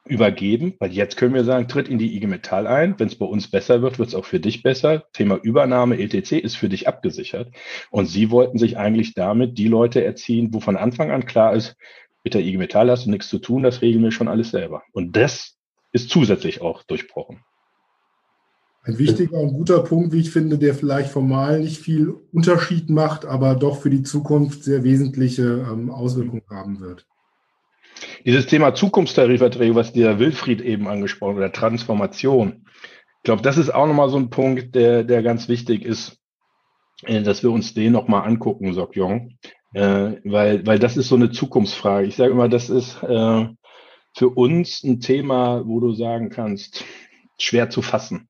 übergeben, weil jetzt können wir sagen, tritt in die IG Metall ein. Wenn es bei uns besser wird, wird es auch für dich besser. Thema Übernahme, ETC ist für dich abgesichert. Und sie wollten sich eigentlich damit die Leute erziehen, wo von Anfang an klar ist, mit der IG Metall hast du nichts zu tun, das regeln wir schon alles selber. Und das ist zusätzlich auch durchbrochen. Ein wichtiger und guter Punkt, wie ich finde, der vielleicht formal nicht viel Unterschied macht, aber doch für die Zukunft sehr wesentliche ähm, Auswirkungen haben wird. Dieses Thema Zukunftstarifverträge, was der Wilfried eben angesprochen hat, oder Transformation, ich glaube, das ist auch nochmal so ein Punkt, der, der ganz wichtig ist, äh, dass wir uns den nochmal angucken, Jong. Äh, weil, weil das ist so eine Zukunftsfrage. Ich sage immer, das ist äh, für uns ein Thema, wo du sagen kannst, schwer zu fassen.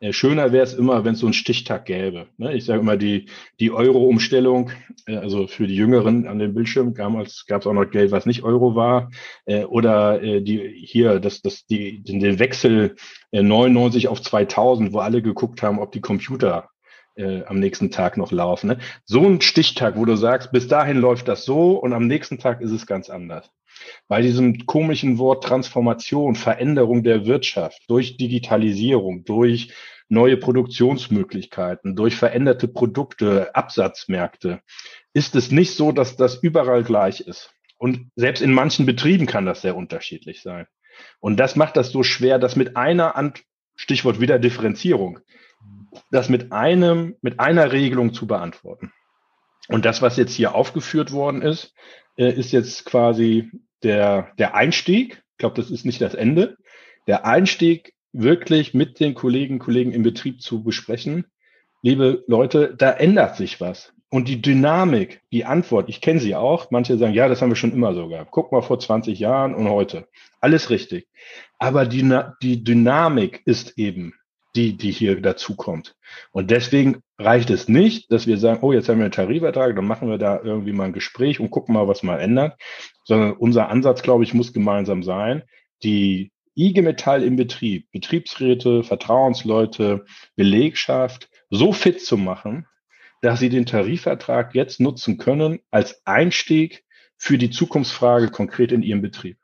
Äh, schöner wäre es immer, wenn es so einen Stichtag gäbe. Ne? Ich sage immer, die, die Euro-Umstellung, äh, also für die Jüngeren an dem Bildschirm, damals gab es auch noch Geld, was nicht Euro war, äh, oder die hier, das, das, die, den Wechsel 99 auf 2000, wo alle geguckt haben, ob die Computer äh, am nächsten Tag noch laufen. Ne? So ein Stichtag, wo du sagst, bis dahin läuft das so und am nächsten Tag ist es ganz anders. Bei diesem komischen Wort Transformation, Veränderung der Wirtschaft durch Digitalisierung, durch neue Produktionsmöglichkeiten, durch veränderte Produkte, Absatzmärkte, ist es nicht so, dass das überall gleich ist. Und selbst in manchen Betrieben kann das sehr unterschiedlich sein. Und das macht das so schwer, dass mit einer, Stichwort wieder Differenzierung, das mit einem, mit einer Regelung zu beantworten. Und das, was jetzt hier aufgeführt worden ist, äh, ist jetzt quasi der, der Einstieg. Ich glaube, das ist nicht das Ende. Der Einstieg wirklich mit den Kolleginnen und Kollegen im Betrieb zu besprechen. Liebe Leute, da ändert sich was. Und die Dynamik, die Antwort, ich kenne sie auch. Manche sagen, ja, das haben wir schon immer so gehabt. Guck mal vor 20 Jahren und heute. Alles richtig. Aber die, die Dynamik ist eben die, die hier dazukommt. Und deswegen reicht es nicht, dass wir sagen, oh, jetzt haben wir einen Tarifvertrag, dann machen wir da irgendwie mal ein Gespräch und gucken mal, was mal ändert, sondern unser Ansatz, glaube ich, muss gemeinsam sein, die IG Metall im Betrieb, Betriebsräte, Vertrauensleute, Belegschaft so fit zu machen, dass sie den Tarifvertrag jetzt nutzen können als Einstieg für die Zukunftsfrage konkret in ihrem Betrieb.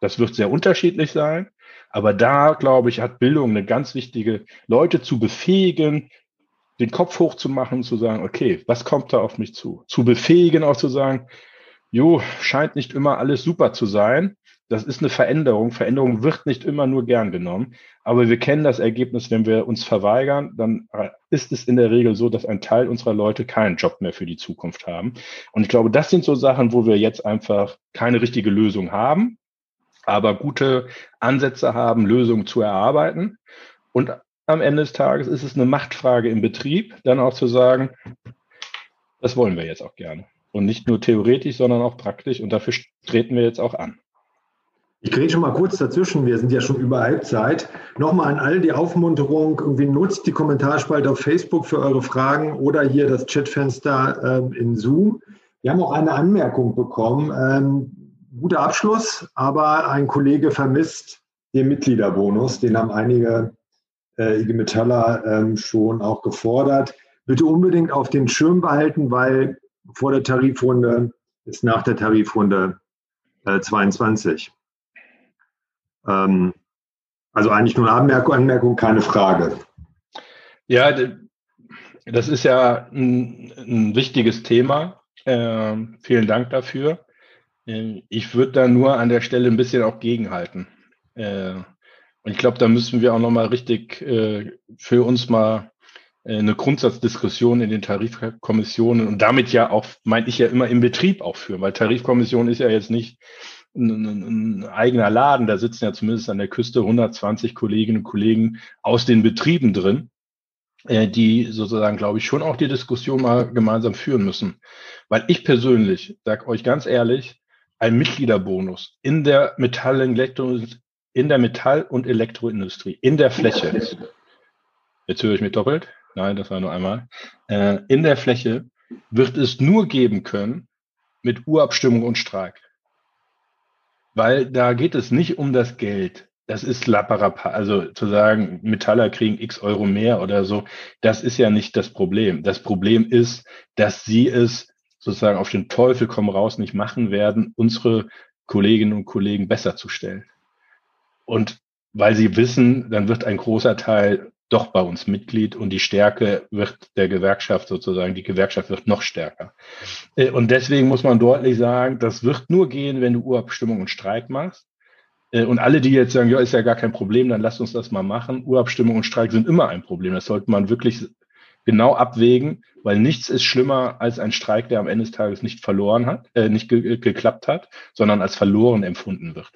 Das wird sehr unterschiedlich sein. Aber da, glaube ich, hat Bildung eine ganz wichtige, Leute zu befähigen, den Kopf hochzumachen, zu sagen, okay, was kommt da auf mich zu? Zu befähigen, auch zu sagen, jo, scheint nicht immer alles super zu sein. Das ist eine Veränderung. Veränderung wird nicht immer nur gern genommen. Aber wir kennen das Ergebnis, wenn wir uns verweigern, dann ist es in der Regel so, dass ein Teil unserer Leute keinen Job mehr für die Zukunft haben. Und ich glaube, das sind so Sachen, wo wir jetzt einfach keine richtige Lösung haben aber gute Ansätze haben, Lösungen zu erarbeiten. Und am Ende des Tages ist es eine Machtfrage im Betrieb, dann auch zu sagen, das wollen wir jetzt auch gerne. Und nicht nur theoretisch, sondern auch praktisch. Und dafür treten wir jetzt auch an. Ich kriege schon mal kurz dazwischen, wir sind ja schon über Halbzeit. Nochmal an alle die Aufmunterung, irgendwie nutzt die Kommentarspalte auf Facebook für eure Fragen oder hier das Chatfenster äh, in Zoom. Wir haben auch eine Anmerkung bekommen. Ähm, guter Abschluss, aber ein Kollege vermisst den Mitgliederbonus. Den haben einige äh, IG Metaller ähm, schon auch gefordert. Bitte unbedingt auf den Schirm behalten, weil vor der Tarifrunde ist nach der Tarifrunde äh, 22. Ähm, also eigentlich nur eine Anmerkung, Anmerkung, keine Frage. Ja, das ist ja ein, ein wichtiges Thema. Äh, vielen Dank dafür. Ähm, ich würde da nur an der Stelle ein bisschen auch gegenhalten. Äh, und ich glaube, da müssen wir auch nochmal richtig äh, für uns mal äh, eine Grundsatzdiskussion in den Tarifkommissionen und damit ja auch, meine ich ja immer im Betrieb auch führen, weil Tarifkommission ist ja jetzt nicht ein, ein, eigener Laden, da sitzen ja zumindest an der Küste 120 Kolleginnen und Kollegen aus den Betrieben drin, die sozusagen, glaube ich, schon auch die Diskussion mal gemeinsam führen müssen. Weil ich persönlich, sag euch ganz ehrlich, ein Mitgliederbonus in der Metall in der Metall- und Elektroindustrie, in der Fläche. Jetzt höre ich mich doppelt. Nein, das war nur einmal. Äh, in der Fläche wird es nur geben können mit Urabstimmung und Streik. Weil da geht es nicht um das Geld. Das ist Lapparapa. Also zu sagen, Metaller kriegen x Euro mehr oder so, das ist ja nicht das Problem. Das Problem ist, dass sie es sozusagen auf den Teufel komm raus nicht machen werden, unsere Kolleginnen und Kollegen besser zu stellen. Und weil sie wissen, dann wird ein großer Teil doch bei uns Mitglied und die Stärke wird der Gewerkschaft sozusagen, die Gewerkschaft wird noch stärker. Äh, und deswegen muss man deutlich sagen, das wird nur gehen, wenn du Urabstimmung und Streik machst. Äh, und alle, die jetzt sagen, ja, ist ja gar kein Problem, dann lasst uns das mal machen. Urabstimmung und Streik sind immer ein Problem. Das sollte man wirklich genau abwägen, weil nichts ist schlimmer als ein Streik, der am Ende des Tages nicht verloren hat, äh, nicht ge geklappt hat, sondern als verloren empfunden wird.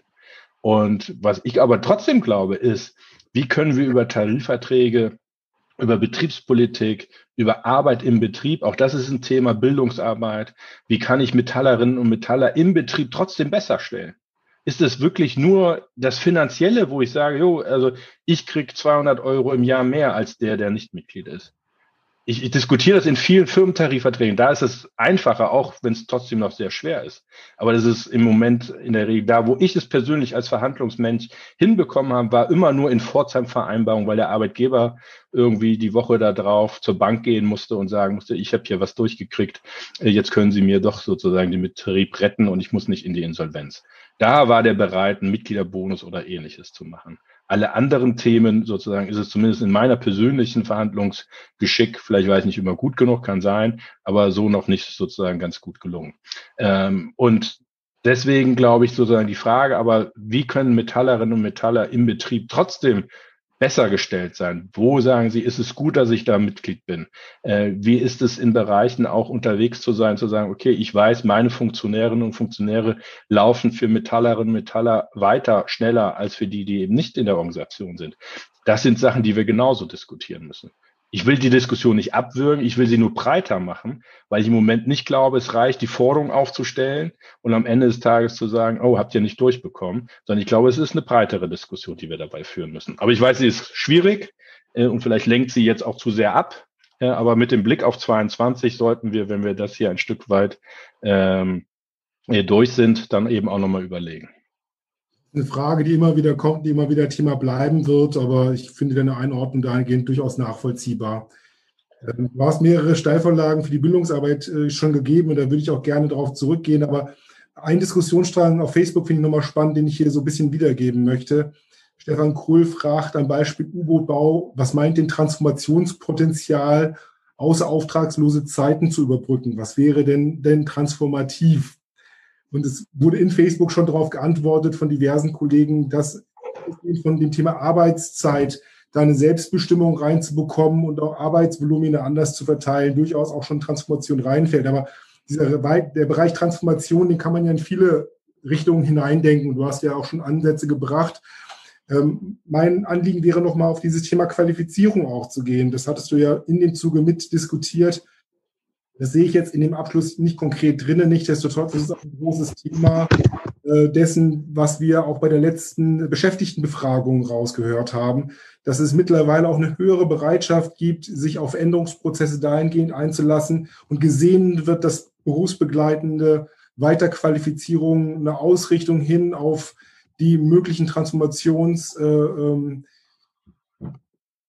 Und was ich aber trotzdem glaube, ist, wie können wir über Tarifverträge, über Betriebspolitik, über Arbeit im Betrieb, auch das ist ein Thema Bildungsarbeit, wie kann ich Metallerinnen und Metaller im Betrieb trotzdem besser stellen? Ist es wirklich nur das Finanzielle, wo ich sage, jo, also ich krieg 200 Euro im Jahr mehr als der, der nicht Mitglied ist? Ich, ich diskutiere das in vielen Firmentarifverträgen. Da ist es einfacher, auch wenn es trotzdem noch sehr schwer ist. Aber das ist im Moment in der Regel da, wo ich es persönlich als Verhandlungsmensch hinbekommen habe, war immer nur in Pforzheim-Vereinbarung, weil der Arbeitgeber irgendwie die Woche da drauf zur Bank gehen musste und sagen musste, ich habe hier was durchgekriegt, äh, jetzt können Sie mir doch sozusagen den Betrieb retten und ich muss nicht in die Insolvenz. Da war der bereit, einen Mitgliederbonus oder ähnliches zu machen. Alle anderen Themen sozusagen ist es zumindest in meiner persönlichen Verhandlungsgeschick, vielleicht weiß ich nicht immer gut genug, kann sein, aber so noch nicht sozusagen ganz gut gelungen. Ähm, und deswegen glaube ich sozusagen die Frage, aber wie können Metallerinnen und Metaller im Betrieb trotzdem besser gestellt sein? Wo sagen Sie, ist es gut, dass ich da Mitglied bin? Äh, wie ist es in Bereichen auch unterwegs zu sein, zu sagen, okay, ich weiß, meine Funktionärinnen und Funktionäre laufen für Metallerinnen und Metaller weiter, schneller als für die, die eben nicht in der Organisation sind. Das sind Sachen, die wir genauso diskutieren müssen ich will die Diskussion nicht abwürgen, ich will sie nur breiter machen, weil ich im Moment nicht glaube, es reicht, die Forderung aufzustellen und am Ende des Tages zu sagen, oh, habt ihr nicht durchbekommen, sondern ich glaube, es ist eine breitere Diskussion, die wir dabei führen müssen. Aber ich weiß, sie ist schwierig äh, und vielleicht lenkt sie jetzt auch zu sehr ab. Äh, aber mit dem Blick auf 22 sollten wir, wenn wir das hier ein Stück weit ähm, durch sind, dann eben auch nochmal überlegen eine Frage, die immer wieder kommt, die immer wieder Thema bleiben wird, aber ich finde deine Einordnung dahingehend durchaus nachvollziehbar. Ähm, du hast mehrere Steilvorlagen für die Bildungsarbeit äh, schon gegeben und da würde ich auch gerne darauf zurückgehen, aber ein Diskussionsstrang auf Facebook finde ich nochmal spannend, den ich hier so ein bisschen wiedergeben möchte. Stefan Krull fragt am Beispiel U-Boot-Bau, was meint denn Transformationspotenzial, außer auftragslose Zeiten zu überbrücken? Was wäre denn, denn transformativ? Und es wurde in Facebook schon darauf geantwortet von diversen Kollegen, dass von dem Thema Arbeitszeit da eine Selbstbestimmung reinzubekommen und auch Arbeitsvolumina anders zu verteilen, durchaus auch schon Transformation reinfällt. Aber dieser der Bereich Transformation, den kann man ja in viele Richtungen hineindenken. Du hast ja auch schon Ansätze gebracht. Ähm, mein Anliegen wäre nochmal auf dieses Thema Qualifizierung auch zu gehen. Das hattest du ja in dem Zuge mit diskutiert. Das sehe ich jetzt in dem Abschluss nicht konkret drinnen. Nichtsdestotrotz ist es auch ein großes Thema äh, dessen, was wir auch bei der letzten Beschäftigtenbefragung rausgehört haben, dass es mittlerweile auch eine höhere Bereitschaft gibt, sich auf Änderungsprozesse dahingehend einzulassen und gesehen wird, dass berufsbegleitende Weiterqualifizierung eine Ausrichtung hin auf die möglichen Transformations äh, ähm,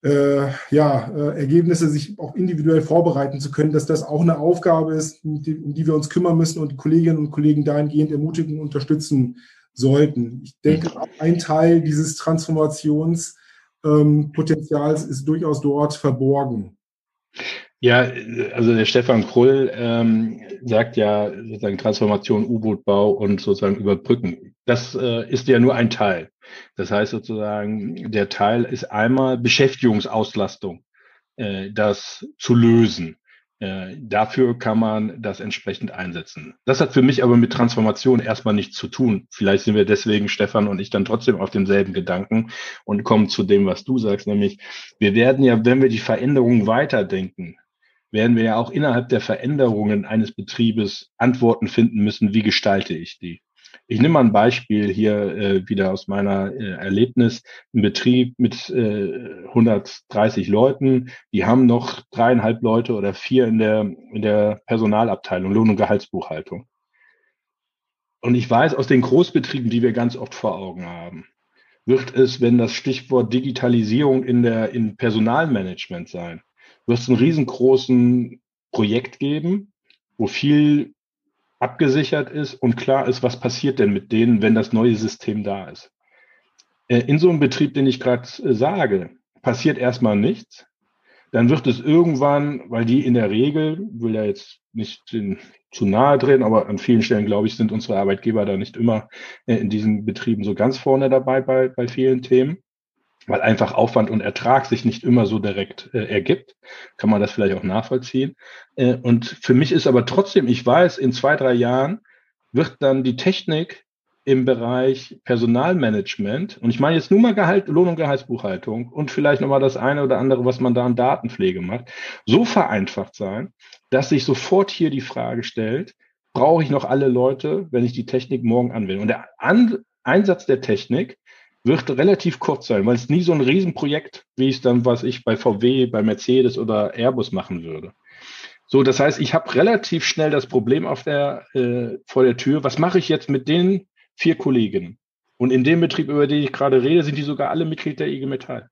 äh, ja, äh, Ergebnisse sich auch individuell vorbereiten zu können, dass das auch eine Aufgabe ist, um die, um die wir uns kümmern müssen und die Kolleginnen und Kollegen dahingehend ermutigen und unterstützen sollten. Ich denke, ein Teil dieses Transformationspotenzials ähm, ist durchaus dort verborgen. Ja, also der Stefan Krull ähm, sagt ja sozusagen Transformation, U-Boot-Bau und sozusagen Überbrücken. Das äh, ist ja nur ein Teil. Das heißt sozusagen, der Teil ist einmal Beschäftigungsauslastung. äh, das zu lösen. Äh, dafür kann man das entsprechend einsetzen. Das hat für mich aber mit Transformation erstmal nichts zu tun. Vielleicht sind wir deswegen, Stefan und ich, dann trotzdem auf demselben Gedanken und kommen zu dem, was du sagst, nämlich wir werden ja, wenn wir die Veränderungen weiterdenken, werden wir ja auch innerhalb der Veränderungen eines Betriebes Antworten finden müssen, wie gestalte ich die. Ich nehme mal ein Beispiel hier äh, wieder aus meiner äh, Erlebnis. Ein Betrieb mit äh, 130 Leuten, die haben noch dreieinhalb Leute oder vier in der, in der Personalabteilung, Lohn- und Gehaltsbuchhaltung. Und ich weiß aus den Großbetrieben, die wir ganz oft vor Augen haben, wird es, wenn das Stichwort Digitalisierung in der in Personalmanagement sein, wird einen riesengroßen Projekt geben, wo viel abgesichert ist und klar ist, was passiert denn mit denen, wenn das neue System da ist. Äh, in so einem Betrieb, den ich gerade äh, sage, passiert erstmal nichts. Dann wird es irgendwann, weil die in der Regel, will ja jetzt nicht zu nahe drehen, aber an vielen Stellen, glaube ich, sind unsere Arbeitgeber da nicht immer äh, in diesen Betrieben so ganz vorne dabei bei, bei vielen Themen weil einfach Aufwand und Ertrag sich nicht immer so direkt äh, ergibt, kann man das vielleicht auch nachvollziehen. Äh, und für mich ist aber trotzdem, ich weiß, in zwei, drei Jahren wird dann die Technik im Bereich Personalmanagement, und ich meine jetzt nur mal Gehalt, Lohn- und Gehaltsbuchhaltung und vielleicht nochmal das eine oder andere, was man da an Datenpflege macht, so vereinfacht sein, dass sich sofort hier die Frage stellt, brauche ich noch alle Leute, wenn ich die Technik morgen anwende? Und der an Einsatz der Technik wird relativ kurz sein, weil es nie so ein Riesenprojekt, wie es dann, was ich bei VW, bei Mercedes oder Airbus machen würde. So, das heißt, ich habe relativ schnell das Problem auf der, äh, vor der Tür. Was mache ich jetzt mit den vier Kolleginnen? Und in dem Betrieb, über den ich gerade rede, sind die sogar alle Mitglied der IG Metall.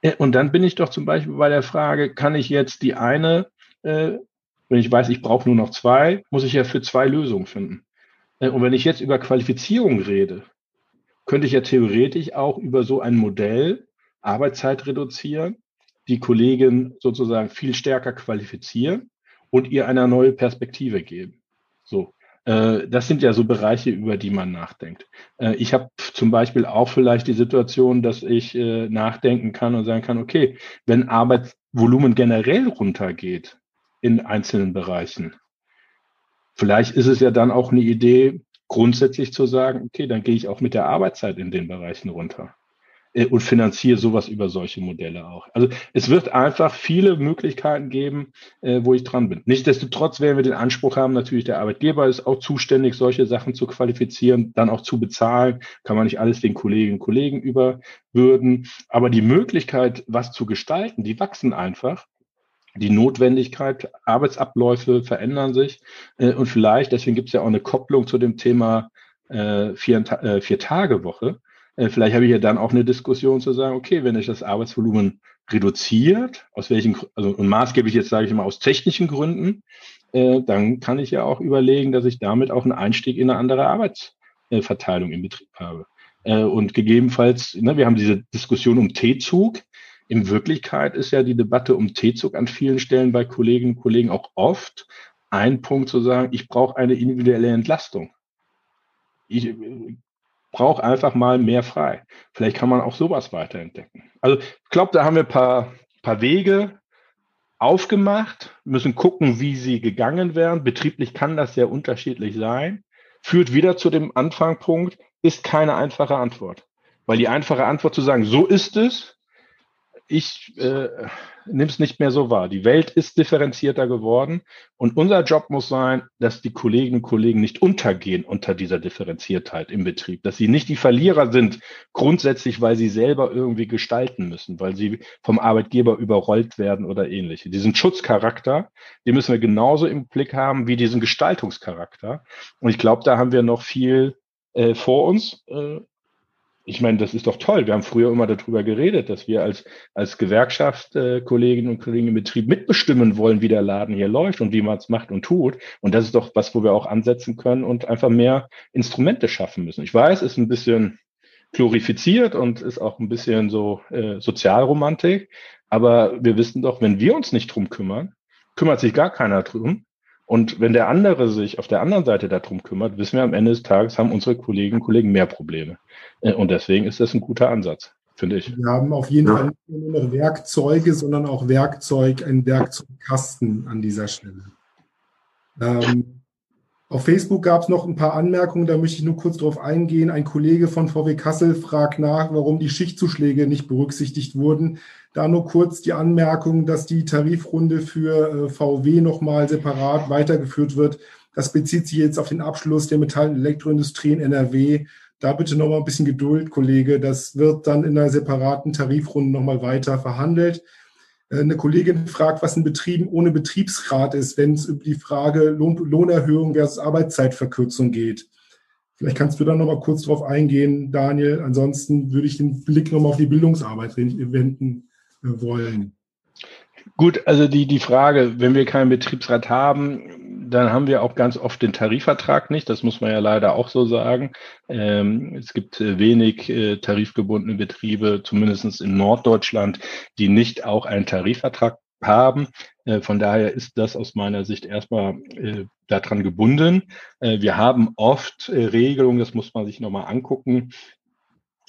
Äh, und dann bin ich doch zum Beispiel bei der Frage, kann ich jetzt die eine, äh, wenn ich weiß, ich brauche nur noch zwei, muss ich ja für zwei Lösungen finden. Äh, und wenn ich jetzt über Qualifizierung rede, könnte ich ja theoretisch auch über so ein Modell Arbeitszeit reduzieren, die Kollegin sozusagen viel stärker qualifizieren und ihr eine neue Perspektive geben. So. Äh, das sind ja so Bereiche, über die man nachdenkt. Äh, ich habe zum Beispiel auch vielleicht die Situation, dass ich äh, nachdenken kann und sagen kann, okay, wenn Arbeitsvolumen generell runtergeht in einzelnen Bereichen, vielleicht ist es ja dann auch eine Idee, grundsätzlich zu sagen, okay, dann gehe ich auch mit der Arbeitszeit in den Bereichen runter äh, und finanziere sowas über solche Modelle auch. Also es wird einfach viele Möglichkeiten geben, äh, wo ich dran bin. Nichtsdestotrotz werden wir den Anspruch haben, natürlich der Arbeitgeber ist auch zuständig, solche Sachen zu qualifizieren, dann auch zu bezahlen. Kann man nicht alles den Kolleginnen und Kollegen überwürden. Aber die Möglichkeit, was zu gestalten, die wachsen einfach die Notwendigkeit, Arbeitsabläufe verändern sich äh, und vielleicht, deswegen gibt es ja auch eine Kopplung zu dem Thema äh, vier, äh, vier Tage Woche. Äh, vielleicht habe ich ja dann auch eine Diskussion zu sagen, okay, wenn ich das Arbeitsvolumen reduziert, aus welchen, also und maßgeblich jetzt sage ich mal aus technischen Gründen, äh, dann kann ich ja auch überlegen, dass ich damit auch einen Einstieg in eine andere Arbeitsverteilung im Betrieb habe. Äh, und gegebenenfalls, ne, wir haben diese Diskussion um T-Zug. In Wirklichkeit ist ja die Debatte um T-Zug an vielen Stellen bei Kolleginnen und Kollegen auch oft ein Punkt zu sagen, ich brauche eine individuelle Entlastung. Ich äh, brauche einfach mal mehr frei. Vielleicht kann man auch sowas weiterentdecken. Also ich glaube, da haben wir ein paar, paar Wege aufgemacht, müssen gucken, wie sie gegangen werden. Betrieblich kann das sehr unterschiedlich sein. Führt wieder zu dem Anfangpunkt, ist keine einfache Antwort. Weil die einfache Antwort zu sagen, so ist es, ich äh, nehme es nicht mehr so wahr. Die Welt ist differenzierter geworden und unser Job muss sein, dass die Kolleginnen und Kollegen nicht untergehen unter dieser Differenziertheit im Betrieb, dass sie nicht die Verlierer sind, grundsätzlich, weil sie selber irgendwie gestalten müssen, weil sie vom Arbeitgeber überrollt werden oder ähnliche. Diesen Schutzcharakter, den müssen wir genauso im Blick haben wie diesen Gestaltungscharakter. Und ich glaube, da haben wir noch viel äh, vor uns. Äh, ich meine, das ist doch toll. Wir haben früher immer darüber geredet, dass wir als, als Gewerkschaft äh, Kolleginnen und Kollegen im Betrieb mitbestimmen wollen, wie der Laden hier läuft und wie man es macht und tut. Und das ist doch was, wo wir auch ansetzen können und einfach mehr Instrumente schaffen müssen. Ich weiß, ist ein bisschen glorifiziert und ist auch ein bisschen so äh, Sozialromantik. Aber wir wissen doch, wenn wir uns nicht drum kümmern, kümmert sich gar keiner drum. Und wenn der andere sich auf der anderen Seite darum kümmert, wissen wir am Ende des Tages, haben unsere Kolleginnen und Kollegen mehr Probleme. Äh, und deswegen ist das ein guter Ansatz. finde ich. Wir haben auf jeden ja. Fall nicht nur noch Werkzeuge, sondern auch Werkzeug, ein Werkzeugkasten an dieser Stelle. Ähm, auf Facebook gab es noch ein paar Anmerkungen, da möchte ich nur kurz darauf eingehen. Ein Kollege von VW Kassel fragt nach, warum die Schichtzuschläge nicht berücksichtigt wurden. Da nur kurz die Anmerkung, dass die Tarifrunde für äh, VW nochmal separat weitergeführt wird. Das bezieht sich jetzt auf den Abschluss der Metall- und Elektroindustrie in NRW. Da bitte nochmal ein bisschen Geduld, Kollege. Das wird dann in einer separaten Tarifrunde nochmal weiter verhandelt. Äh, eine Kollegin fragt, was in Betrieben ohne Betriebsrat ist, wenn es über die Frage Lohn Lohnerhöhung versus Arbeitszeitverkürzung geht. Vielleicht kannst du da noch mal kurz drauf eingehen, Daniel. Ansonsten würde ich den Blick noch mal auf die Bildungsarbeit wenden wollen. Gut, also die, die Frage, wenn wir keinen Betriebsrat haben, dann haben wir auch ganz oft den Tarifvertrag nicht. Das muss man ja leider auch so sagen. Ähm, es gibt äh, wenig äh, tarifgebundene Betriebe, zumindest in Norddeutschland, die nicht auch einen Tarifvertrag haben. Äh, von daher ist das aus meiner Sicht erstmal äh, daran gebunden. Äh, wir haben oft äh, Regelungen, das muss man sich nochmal angucken,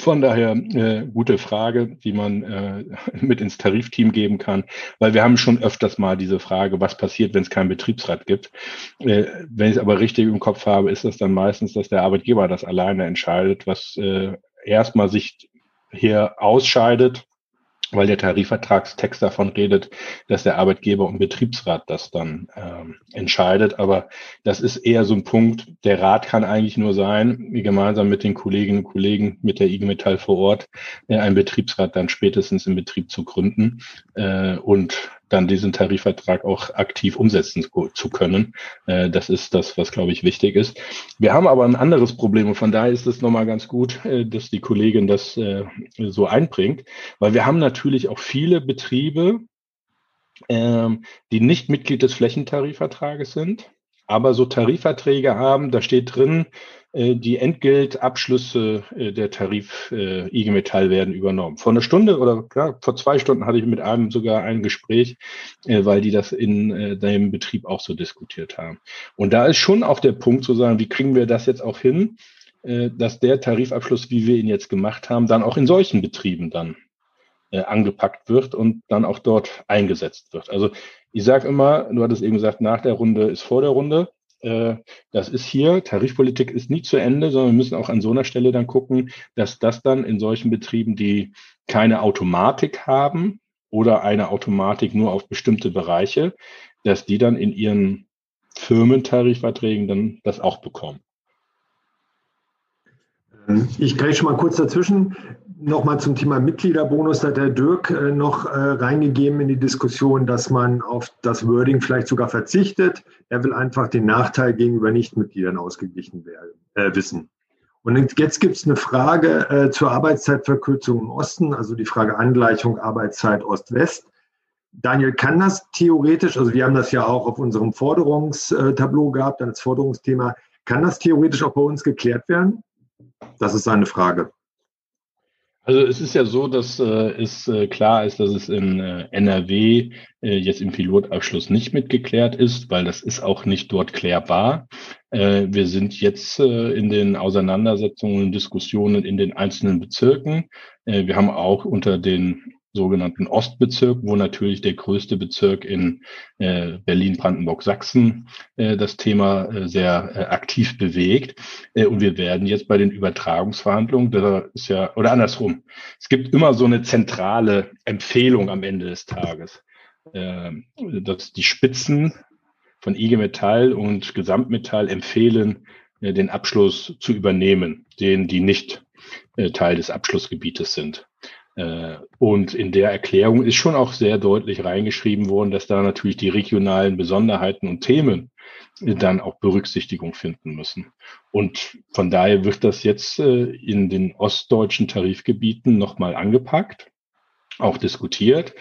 von daher äh, gute Frage, die man äh, mit ins Tarifteam geben kann, weil wir haben schon öfters mal diese Frage, was passiert, wenn es keinen Betriebsrat gibt. Äh, wenn ich es aber richtig im Kopf habe, ist das dann meistens, dass der Arbeitgeber das alleine entscheidet, was äh, erstmal sich hier ausscheidet weil der Tarifvertragstext davon redet, dass der Arbeitgeber und Betriebsrat das dann ähm, entscheidet. Aber das ist eher so ein Punkt, der Rat kann eigentlich nur sein, gemeinsam mit den Kolleginnen und Kollegen mit der IG Metall vor Ort, äh, einen Betriebsrat dann spätestens im Betrieb zu gründen. Äh, und dann diesen Tarifvertrag auch aktiv umsetzen zu können. Äh, das ist das, was, glaube ich, wichtig ist. Wir haben aber ein anderes Problem und von daher ist es nochmal ganz gut, äh, dass die Kollegin das äh, so einbringt, weil wir haben natürlich auch viele Betriebe, ähm, die nicht Mitglied des Flächentarifvertrages sind, aber so Tarifverträge haben, da steht drin, äh, die Entgeltabschlüsse äh, der Tarif äh, IG Metall werden übernommen. Vor einer Stunde oder ja, vor zwei Stunden hatte ich mit einem sogar ein Gespräch, weil die das in deinem Betrieb auch so diskutiert haben. Und da ist schon auch der Punkt zu sagen, wie kriegen wir das jetzt auch hin, dass der Tarifabschluss, wie wir ihn jetzt gemacht haben, dann auch in solchen Betrieben dann angepackt wird und dann auch dort eingesetzt wird. Also ich sage immer, du hattest eben gesagt, nach der Runde ist vor der Runde. Äh, das ist hier, Tarifpolitik ist nie zu Ende, sondern wir müssen auch an so einer Stelle dann gucken, dass das dann in solchen Betrieben, die keine Automatik haben oder eine Automatik nur auf bestimmte Bereiche, dass die dann in ihren Firmentarifverträgen dann das auch bekommen. Ich greife mal kurz dazwischen. Nochmal zum Thema Mitgliederbonus. Da hat der Dirk äh, noch äh, reingegeben in die Diskussion, dass man auf das Wording vielleicht sogar verzichtet. Er will einfach den Nachteil gegenüber Nichtmitgliedern ausgeglichen werden, äh, wissen. Und jetzt gibt es eine Frage äh, zur Arbeitszeitverkürzung im Osten, also die Frage Angleichung Arbeitszeit Ost-West. Daniel, kann das theoretisch, also wir haben das ja auch auf unserem Forderungstableau gehabt, als Forderungsthema, kann das theoretisch auch bei uns geklärt werden? Das ist seine Frage. Also es ist ja so, dass äh, es äh, klar ist, dass es in äh, NRW äh, jetzt im Pilotabschluss nicht mitgeklärt ist, weil das ist auch nicht dort klärbar. Äh, wir sind jetzt äh, in den Auseinandersetzungen Diskussionen in den einzelnen Bezirken. Äh, wir haben auch unter den sogenannten Ostbezirk, wo natürlich der größte Bezirk in äh, Berlin, Brandenburg, Sachsen äh, das Thema äh, sehr äh, aktiv bewegt. Äh, und wir werden jetzt bei den Übertragungsverhandlungen, da ist ja, oder andersrum, es gibt immer so eine zentrale Empfehlung am Ende des Tages, äh, dass die Spitzen von IG Metall und Gesamtmetall empfehlen, äh, den Abschluss zu übernehmen, den die nicht Teil des Abschlussgebietes sind. Äh, und in der Erklärung ist schon auch sehr deutlich reingeschrieben worden, dass da natürlich die regionalen Besonderheiten und Themen dann auch Berücksichtigung finden müssen. Und von daher wird das jetzt äh, in den ostdeutschen Tarifgebieten nochmal angepackt, auch diskutiert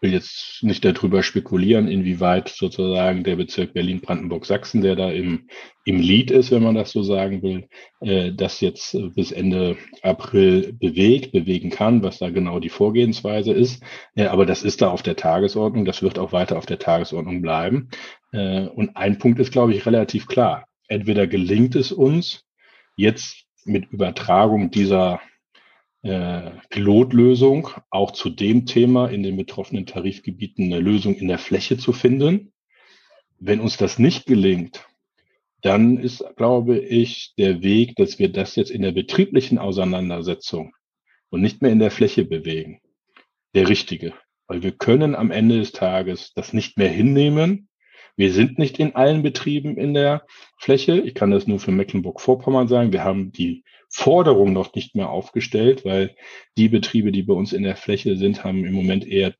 will jetzt nicht darüber spekulieren, inwieweit sozusagen der Bezirk Berlin-Brandenburg-Sachsen, der da im, im Lied ist, wenn man das so sagen will, äh, das jetzt bis Ende April bewegt, bewegen kann, was da genau die Vorgehensweise ist. Äh, aber das ist da auf der Tagesordnung, das wird auch weiter auf der Tagesordnung bleiben. Äh, und ein Punkt ist, glaube ich, relativ klar. Entweder gelingt es uns, jetzt mit Übertragung dieser äh, Pilotlösung, auch zu dem Thema in den betroffenen Tarifgebieten eine Lösung in der Fläche zu finden. Wenn uns das nicht gelingt, dann ist, glaube ich, der Weg, dass wir das jetzt in der betrieblichen Auseinandersetzung und nicht mehr in der Fläche bewegen, der richtige. Weil wir können am Ende des Tages das nicht mehr hinnehmen. Wir sind nicht in allen Betrieben in der Fläche. Ich kann das nur für Mecklenburg-Vorpommern sagen. Wir haben die Forderung noch nicht mehr aufgestellt, weil die Betriebe, die bei uns in der Fläche sind, haben im Moment eher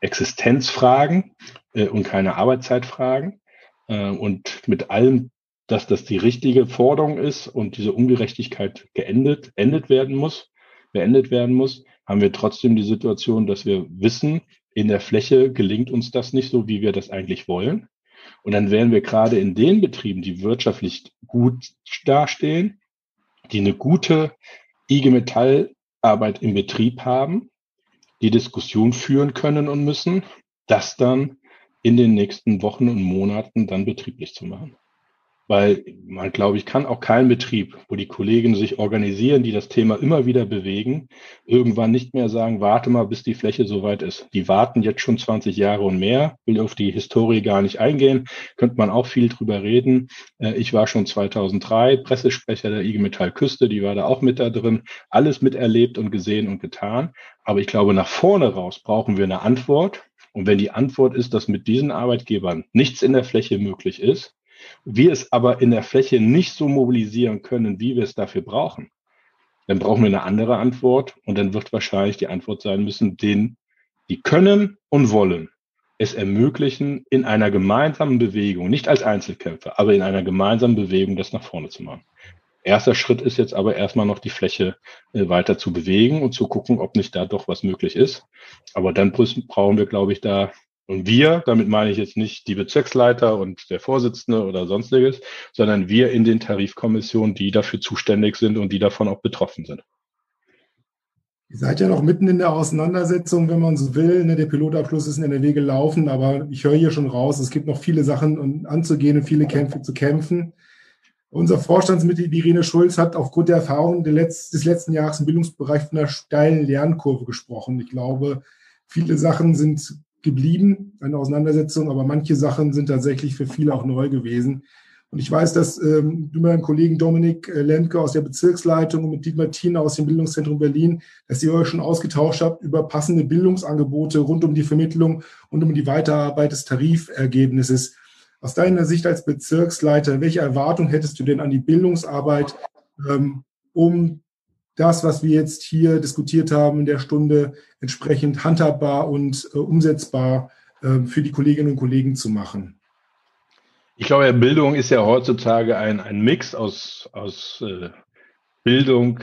Existenzfragen äh, und keine Arbeitszeitfragen. Äh, und mit allem, dass das die richtige Forderung ist und diese Ungerechtigkeit geendet, endet werden muss, beendet werden muss, haben wir trotzdem die Situation, dass wir wissen, in der Fläche gelingt uns das nicht so, wie wir das eigentlich wollen. Und dann wären wir gerade in den Betrieben, die wirtschaftlich gut dastehen, die eine gute IG Metall-Arbeit im Betrieb haben, die Diskussion führen können und müssen, das dann in den nächsten Wochen und Monaten dann betrieblich zu machen. Weil man, glaube ich, kann auch keinen Betrieb, wo die Kollegen sich organisieren, die das Thema immer wieder bewegen, irgendwann nicht mehr sagen, warte mal, bis die Fläche soweit ist. Die warten jetzt schon 20 Jahre und mehr, will auf die Historie gar nicht eingehen, könnte man auch viel drüber reden. Äh, ich war schon 2003 Pressesprecher der IG Metall Küste, die war da auch mit da drin, alles miterlebt und gesehen und getan. Aber ich glaube, nach vorne raus brauchen wir eine Antwort. Und wenn die Antwort ist, dass mit diesen Arbeitgebern nichts in der Fläche möglich ist, wir es aber in der Fläche nicht so mobilisieren können, wie wir es dafür brauchen, dann brauchen wir eine andere Antwort und dann wird wahrscheinlich die Antwort sein müssen, den, die können und wollen es ermöglichen, in einer gemeinsamen Bewegung, nicht als Einzelkämpfer, aber in einer gemeinsamen Bewegung das nach vorne zu machen. Erster Schritt ist jetzt aber erstmal noch die Fläche äh, weiter zu bewegen und zu gucken, ob nicht da doch was möglich ist. Aber dann brauchen wir, glaube ich, da und wir, damit meine ich jetzt nicht die Bezirksleiter und der Vorsitzende oder sonstiges, sondern wir in den Tarifkommissionen, die dafür zuständig sind und die davon auch betroffen sind. Ihr seid ja noch mitten in der Auseinandersetzung, wenn man so will. Ne? Der Pilotabschluss ist in NRW gelaufen, aber ich höre hier schon raus, es gibt noch viele Sachen anzugehen und viele Kämpfe zu kämpfen. Unser Vorstandsmitglied Irene Schulz hat aufgrund der Erfahrung des letzten Jahres im Bildungsbereich von einer steilen Lernkurve gesprochen. Ich glaube, viele Sachen sind geblieben, eine Auseinandersetzung, aber manche Sachen sind tatsächlich für viele auch neu gewesen. Und ich weiß, dass ähm, du mit deinem Kollegen Dominik äh, Lemke aus der Bezirksleitung und mit Dietmar Thiener aus dem Bildungszentrum Berlin, dass ihr euch schon ausgetauscht habt über passende Bildungsangebote rund um die Vermittlung und um die Weiterarbeit des Tarifergebnisses. Aus deiner Sicht als Bezirksleiter, welche Erwartung hättest du denn an die Bildungsarbeit, ähm, um das, was wir jetzt hier diskutiert haben in der Stunde, entsprechend handhabbar und äh, umsetzbar äh, für die Kolleginnen und Kollegen zu machen. Ich glaube, Bildung ist ja heutzutage ein, ein Mix aus, aus äh, Bildung,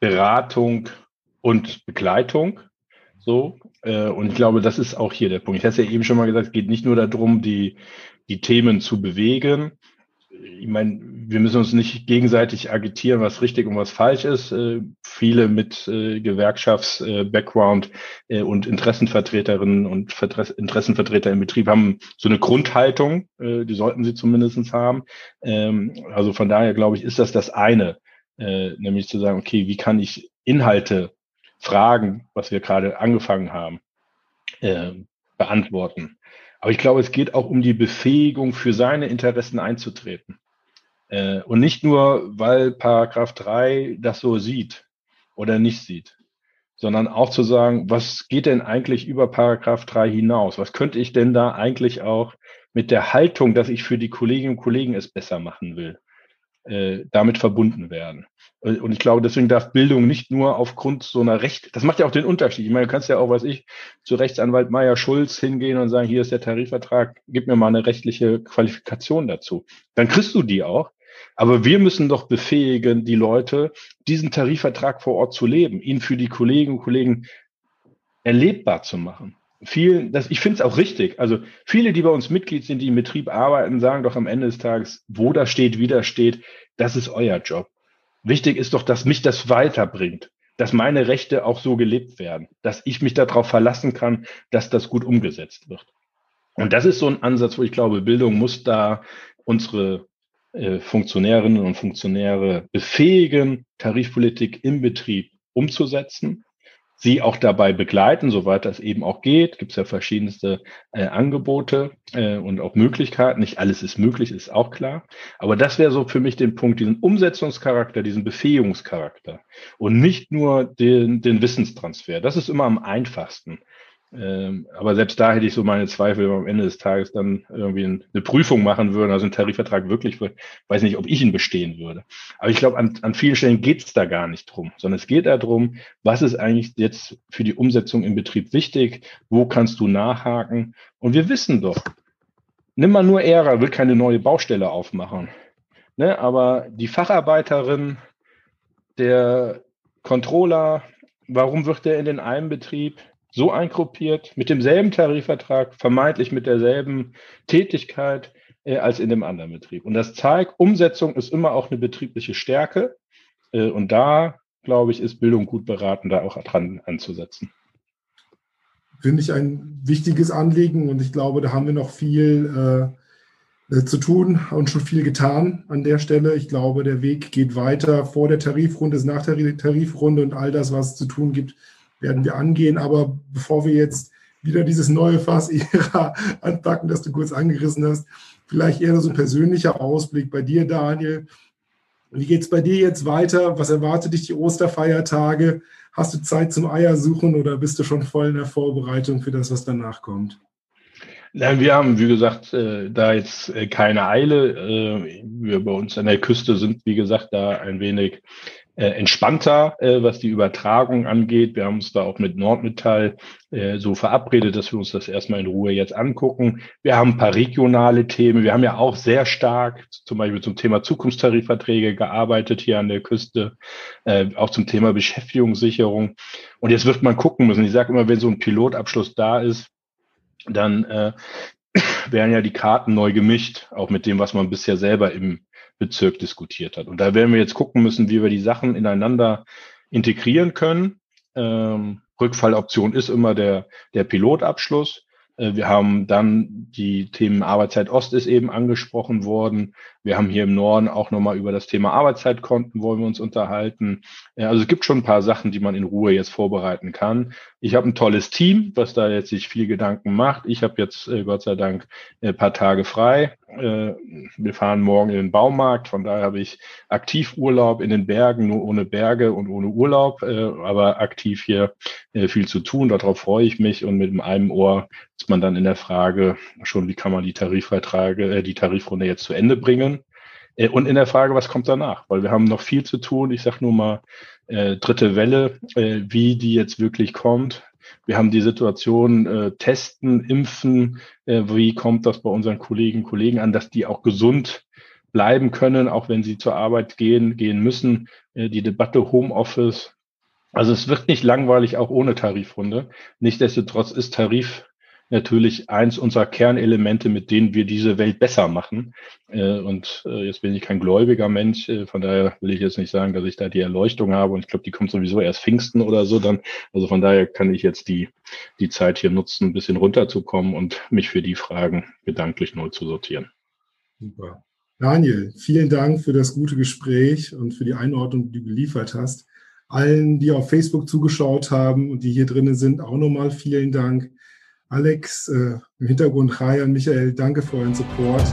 Beratung und Begleitung. So. Äh, und ich glaube, das ist auch hier der Punkt. Ich hatte ja eben schon mal gesagt, es geht nicht nur darum, die, die Themen zu bewegen, ich meine, wir müssen uns nicht gegenseitig agitieren, was richtig und was falsch ist. Äh, viele mit äh, Gewerkschafts-Background äh, äh, und Interessenvertreterinnen und Vertres Interessenvertreter im Betrieb haben so eine Grundhaltung, äh, die sollten sie zumindest haben. Ähm, also von daher glaube ich, ist das das eine, äh, nämlich zu sagen, okay, wie kann ich Inhalte, Fragen, was wir gerade angefangen haben, beantworten. Aber ich glaube, es geht auch um die Befähigung, für seine Interessen einzutreten. Äh, und nicht nur, weil Paragraph 3 das so sieht oder nicht sieht, sondern auch zu sagen, was geht denn eigentlich über Paragraph 3 hinaus? Was könnte ich denn da eigentlich auch mit der Haltung, dass ich für die Kolleginnen und Kollegen es besser machen will? äh, damit verbunden werden. Äh, und ich glaube, deswegen darf Bildung nicht nur aufgrund so einer Recht, das macht ja auch den Unterschied. Ich meine, du kannst ja auch, was ich, zu Rechtsanwalt Meier Schulz hingehen und sagen, hier ist der Tarifvertrag, gib mir mal eine rechtliche Qualifikation dazu. Dann kriegst du die auch. Aber wir müssen doch befähigen, die Leute, diesen Tarifvertrag vor Ort zu leben, ihn für die Kolleginnen und Kollegen erlebbar zu machen viel, das, ich finde es auch richtig. Also viele, die bei uns Mitglied sind, die im Betrieb arbeiten, sagen doch am Ende des Tages, wo da steht, wie da steht, das ist euer Job. Wichtig ist doch, dass mich das weiterbringt, dass meine Rechte auch so gelebt werden, dass ich mich darauf verlassen kann, dass das gut umgesetzt wird. Und das ist so ein Ansatz, wo ich glaube, Bildung muss da unsere äh, Funktionärinnen und Funktionäre befähigen, Tarifpolitik im Betrieb umzusetzen, sie auch dabei begleiten, soweit das eben auch geht. Gibt es ja verschiedenste äh, Angebote äh, und auch Möglichkeiten. Nicht alles ist möglich, ist auch klar. Aber das wäre so für mich den Punkt, diesen Umsetzungscharakter, diesen Befähigungscharakter und nicht nur den, den Wissenstransfer. Das ist immer am einfachsten. Ähm, aber selbst da hätte ich so meine Zweifel, wenn wir am Ende des Tages dann irgendwie eine Prüfung machen würden, also einen Tarifvertrag wirklich, weiß nicht, ob ich ihn bestehen würde. Aber ich glaube, an, an vielen Stellen geht es da gar nicht drum, sondern es geht darum, was ist eigentlich jetzt für die Umsetzung im Betrieb wichtig, wo kannst du nachhaken? Und wir wissen doch, nimm mal nur Ära, will keine neue Baustelle aufmachen. Ne? Aber die Facharbeiterin, der Controller, warum wird der in den einen Betrieb so eingruppiert, mit demselben Tarifvertrag, vermeintlich mit derselben Tätigkeit äh, als in dem anderen Betrieb. Und das zeigt, Umsetzung ist immer auch eine betriebliche Stärke. Äh, und da, glaube ich, ist Bildung gut beraten, da auch dran anzusetzen. Finde ich ein wichtiges Anliegen und ich glaube, da haben wir noch viel äh, äh zu tun und schon viel getan an der Stelle. Ich glaube, der Weg geht weiter vor der Tarifrunde, ist nach der Tarifrunde und all das, was es zu tun gibt, werden wir angehen. Aber bevor wir jetzt wieder dieses neue Fass Ära anpacken, das du kurz angerissen hast, vielleicht eher so ein persönlicher Ausblick bei dir, Daniel. Wie geht es bei dir jetzt weiter? Was erwartet dich die Osterfeiertage? Hast du Zeit zum Eiersuchen oder bist du schon voll in der Vorbereitung für das, was danach kommt? Nein, wir haben, wie gesagt, äh, da jetzt äh, keine Eile. Äh, wir bei uns an der Küste sind, wie gesagt, da ein wenig äh, entspannter, äh, was die Übertragung angeht. Wir haben uns da auch mit Nordmetall äh, so verabredet, dass wir uns das erstmal in Ruhe jetzt angucken. Wir haben ein paar regionale Themen. Wir haben ja auch sehr stark zum Beispiel zum Thema Zukunftstarifverträge gearbeitet hier an der Küste, äh, auch zum Thema Beschäftigungssicherung. Und jetzt wird man gucken müssen. Ich sage immer, wenn so ein Pilotabschluss da ist, dann äh, werden ja die Karten neu gemischt, auch mit dem, was man bisher selber im Bezirk diskutiert hat. Und da werden wir jetzt gucken müssen, wie wir die Sachen ineinander integrieren können. Ähm, Rückfalloption ist immer der, der Pilotabschluss. Äh, wir haben dann die Themen Arbeitszeit Ost ist eben angesprochen worden. Wir haben hier im Norden auch nochmal über das Thema Arbeitszeitkonten wollen wir uns unterhalten. Also es gibt schon ein paar Sachen, die man in Ruhe jetzt vorbereiten kann. Ich habe ein tolles Team, was da jetzt sich viel Gedanken macht. Ich habe jetzt äh, Gott sei Dank ein paar Tage frei. Äh, wir fahren morgen in den Baumarkt, von daher habe ich aktiv Urlaub in den Bergen, nur ohne Berge und ohne Urlaub, aber aktiv hier viel zu tun. Darauf freue ich mich und mit einem Ohr ist man dann in der Frage schon, wie kann man die Tarifverträge, äh, die Tarifrunde jetzt zu Ende bringen. Äh, und in der Frage, was kommt danach? Weil wir haben noch viel zu tun. Ich sage nur mal, äh, dritte Welle, äh, wie die jetzt wirklich kommt. Wir haben die Situation äh, testen, impfen. Äh, wie kommt das bei unseren Kolleginnen und Kollegen an, dass die auch gesund bleiben können, auch wenn sie zur Arbeit gehen, gehen müssen. Äh, die Debatte Homeoffice. Also es wird nicht langweilig, auch ohne Tarifrunde. Nichtsdestotrotz ist Tarif natürlich eins unserer Kernelemente, mit denen wir diese Welt besser machen. Äh, und äh, jetzt bin ich kein gläubiger Mensch, äh, von daher will ich jetzt nicht sagen, dass ich da die Erleuchtung habe. Und ich glaube, die kommt sowieso erst Pfingsten oder so dann. Also von daher kann ich jetzt die, die Zeit hier nutzen, ein bisschen runterzukommen und mich für die Fragen gedanklich neu zu sortieren. Super. Daniel, vielen Dank für das gute Gespräch und für die Einordnung, die du geliefert hast. Allen, die auf Facebook zugeschaut haben und die hier drinnen sind, auch nochmal vielen Dank. Alex, äh, im Hintergrund Ryan, Michael, danke für euren Support.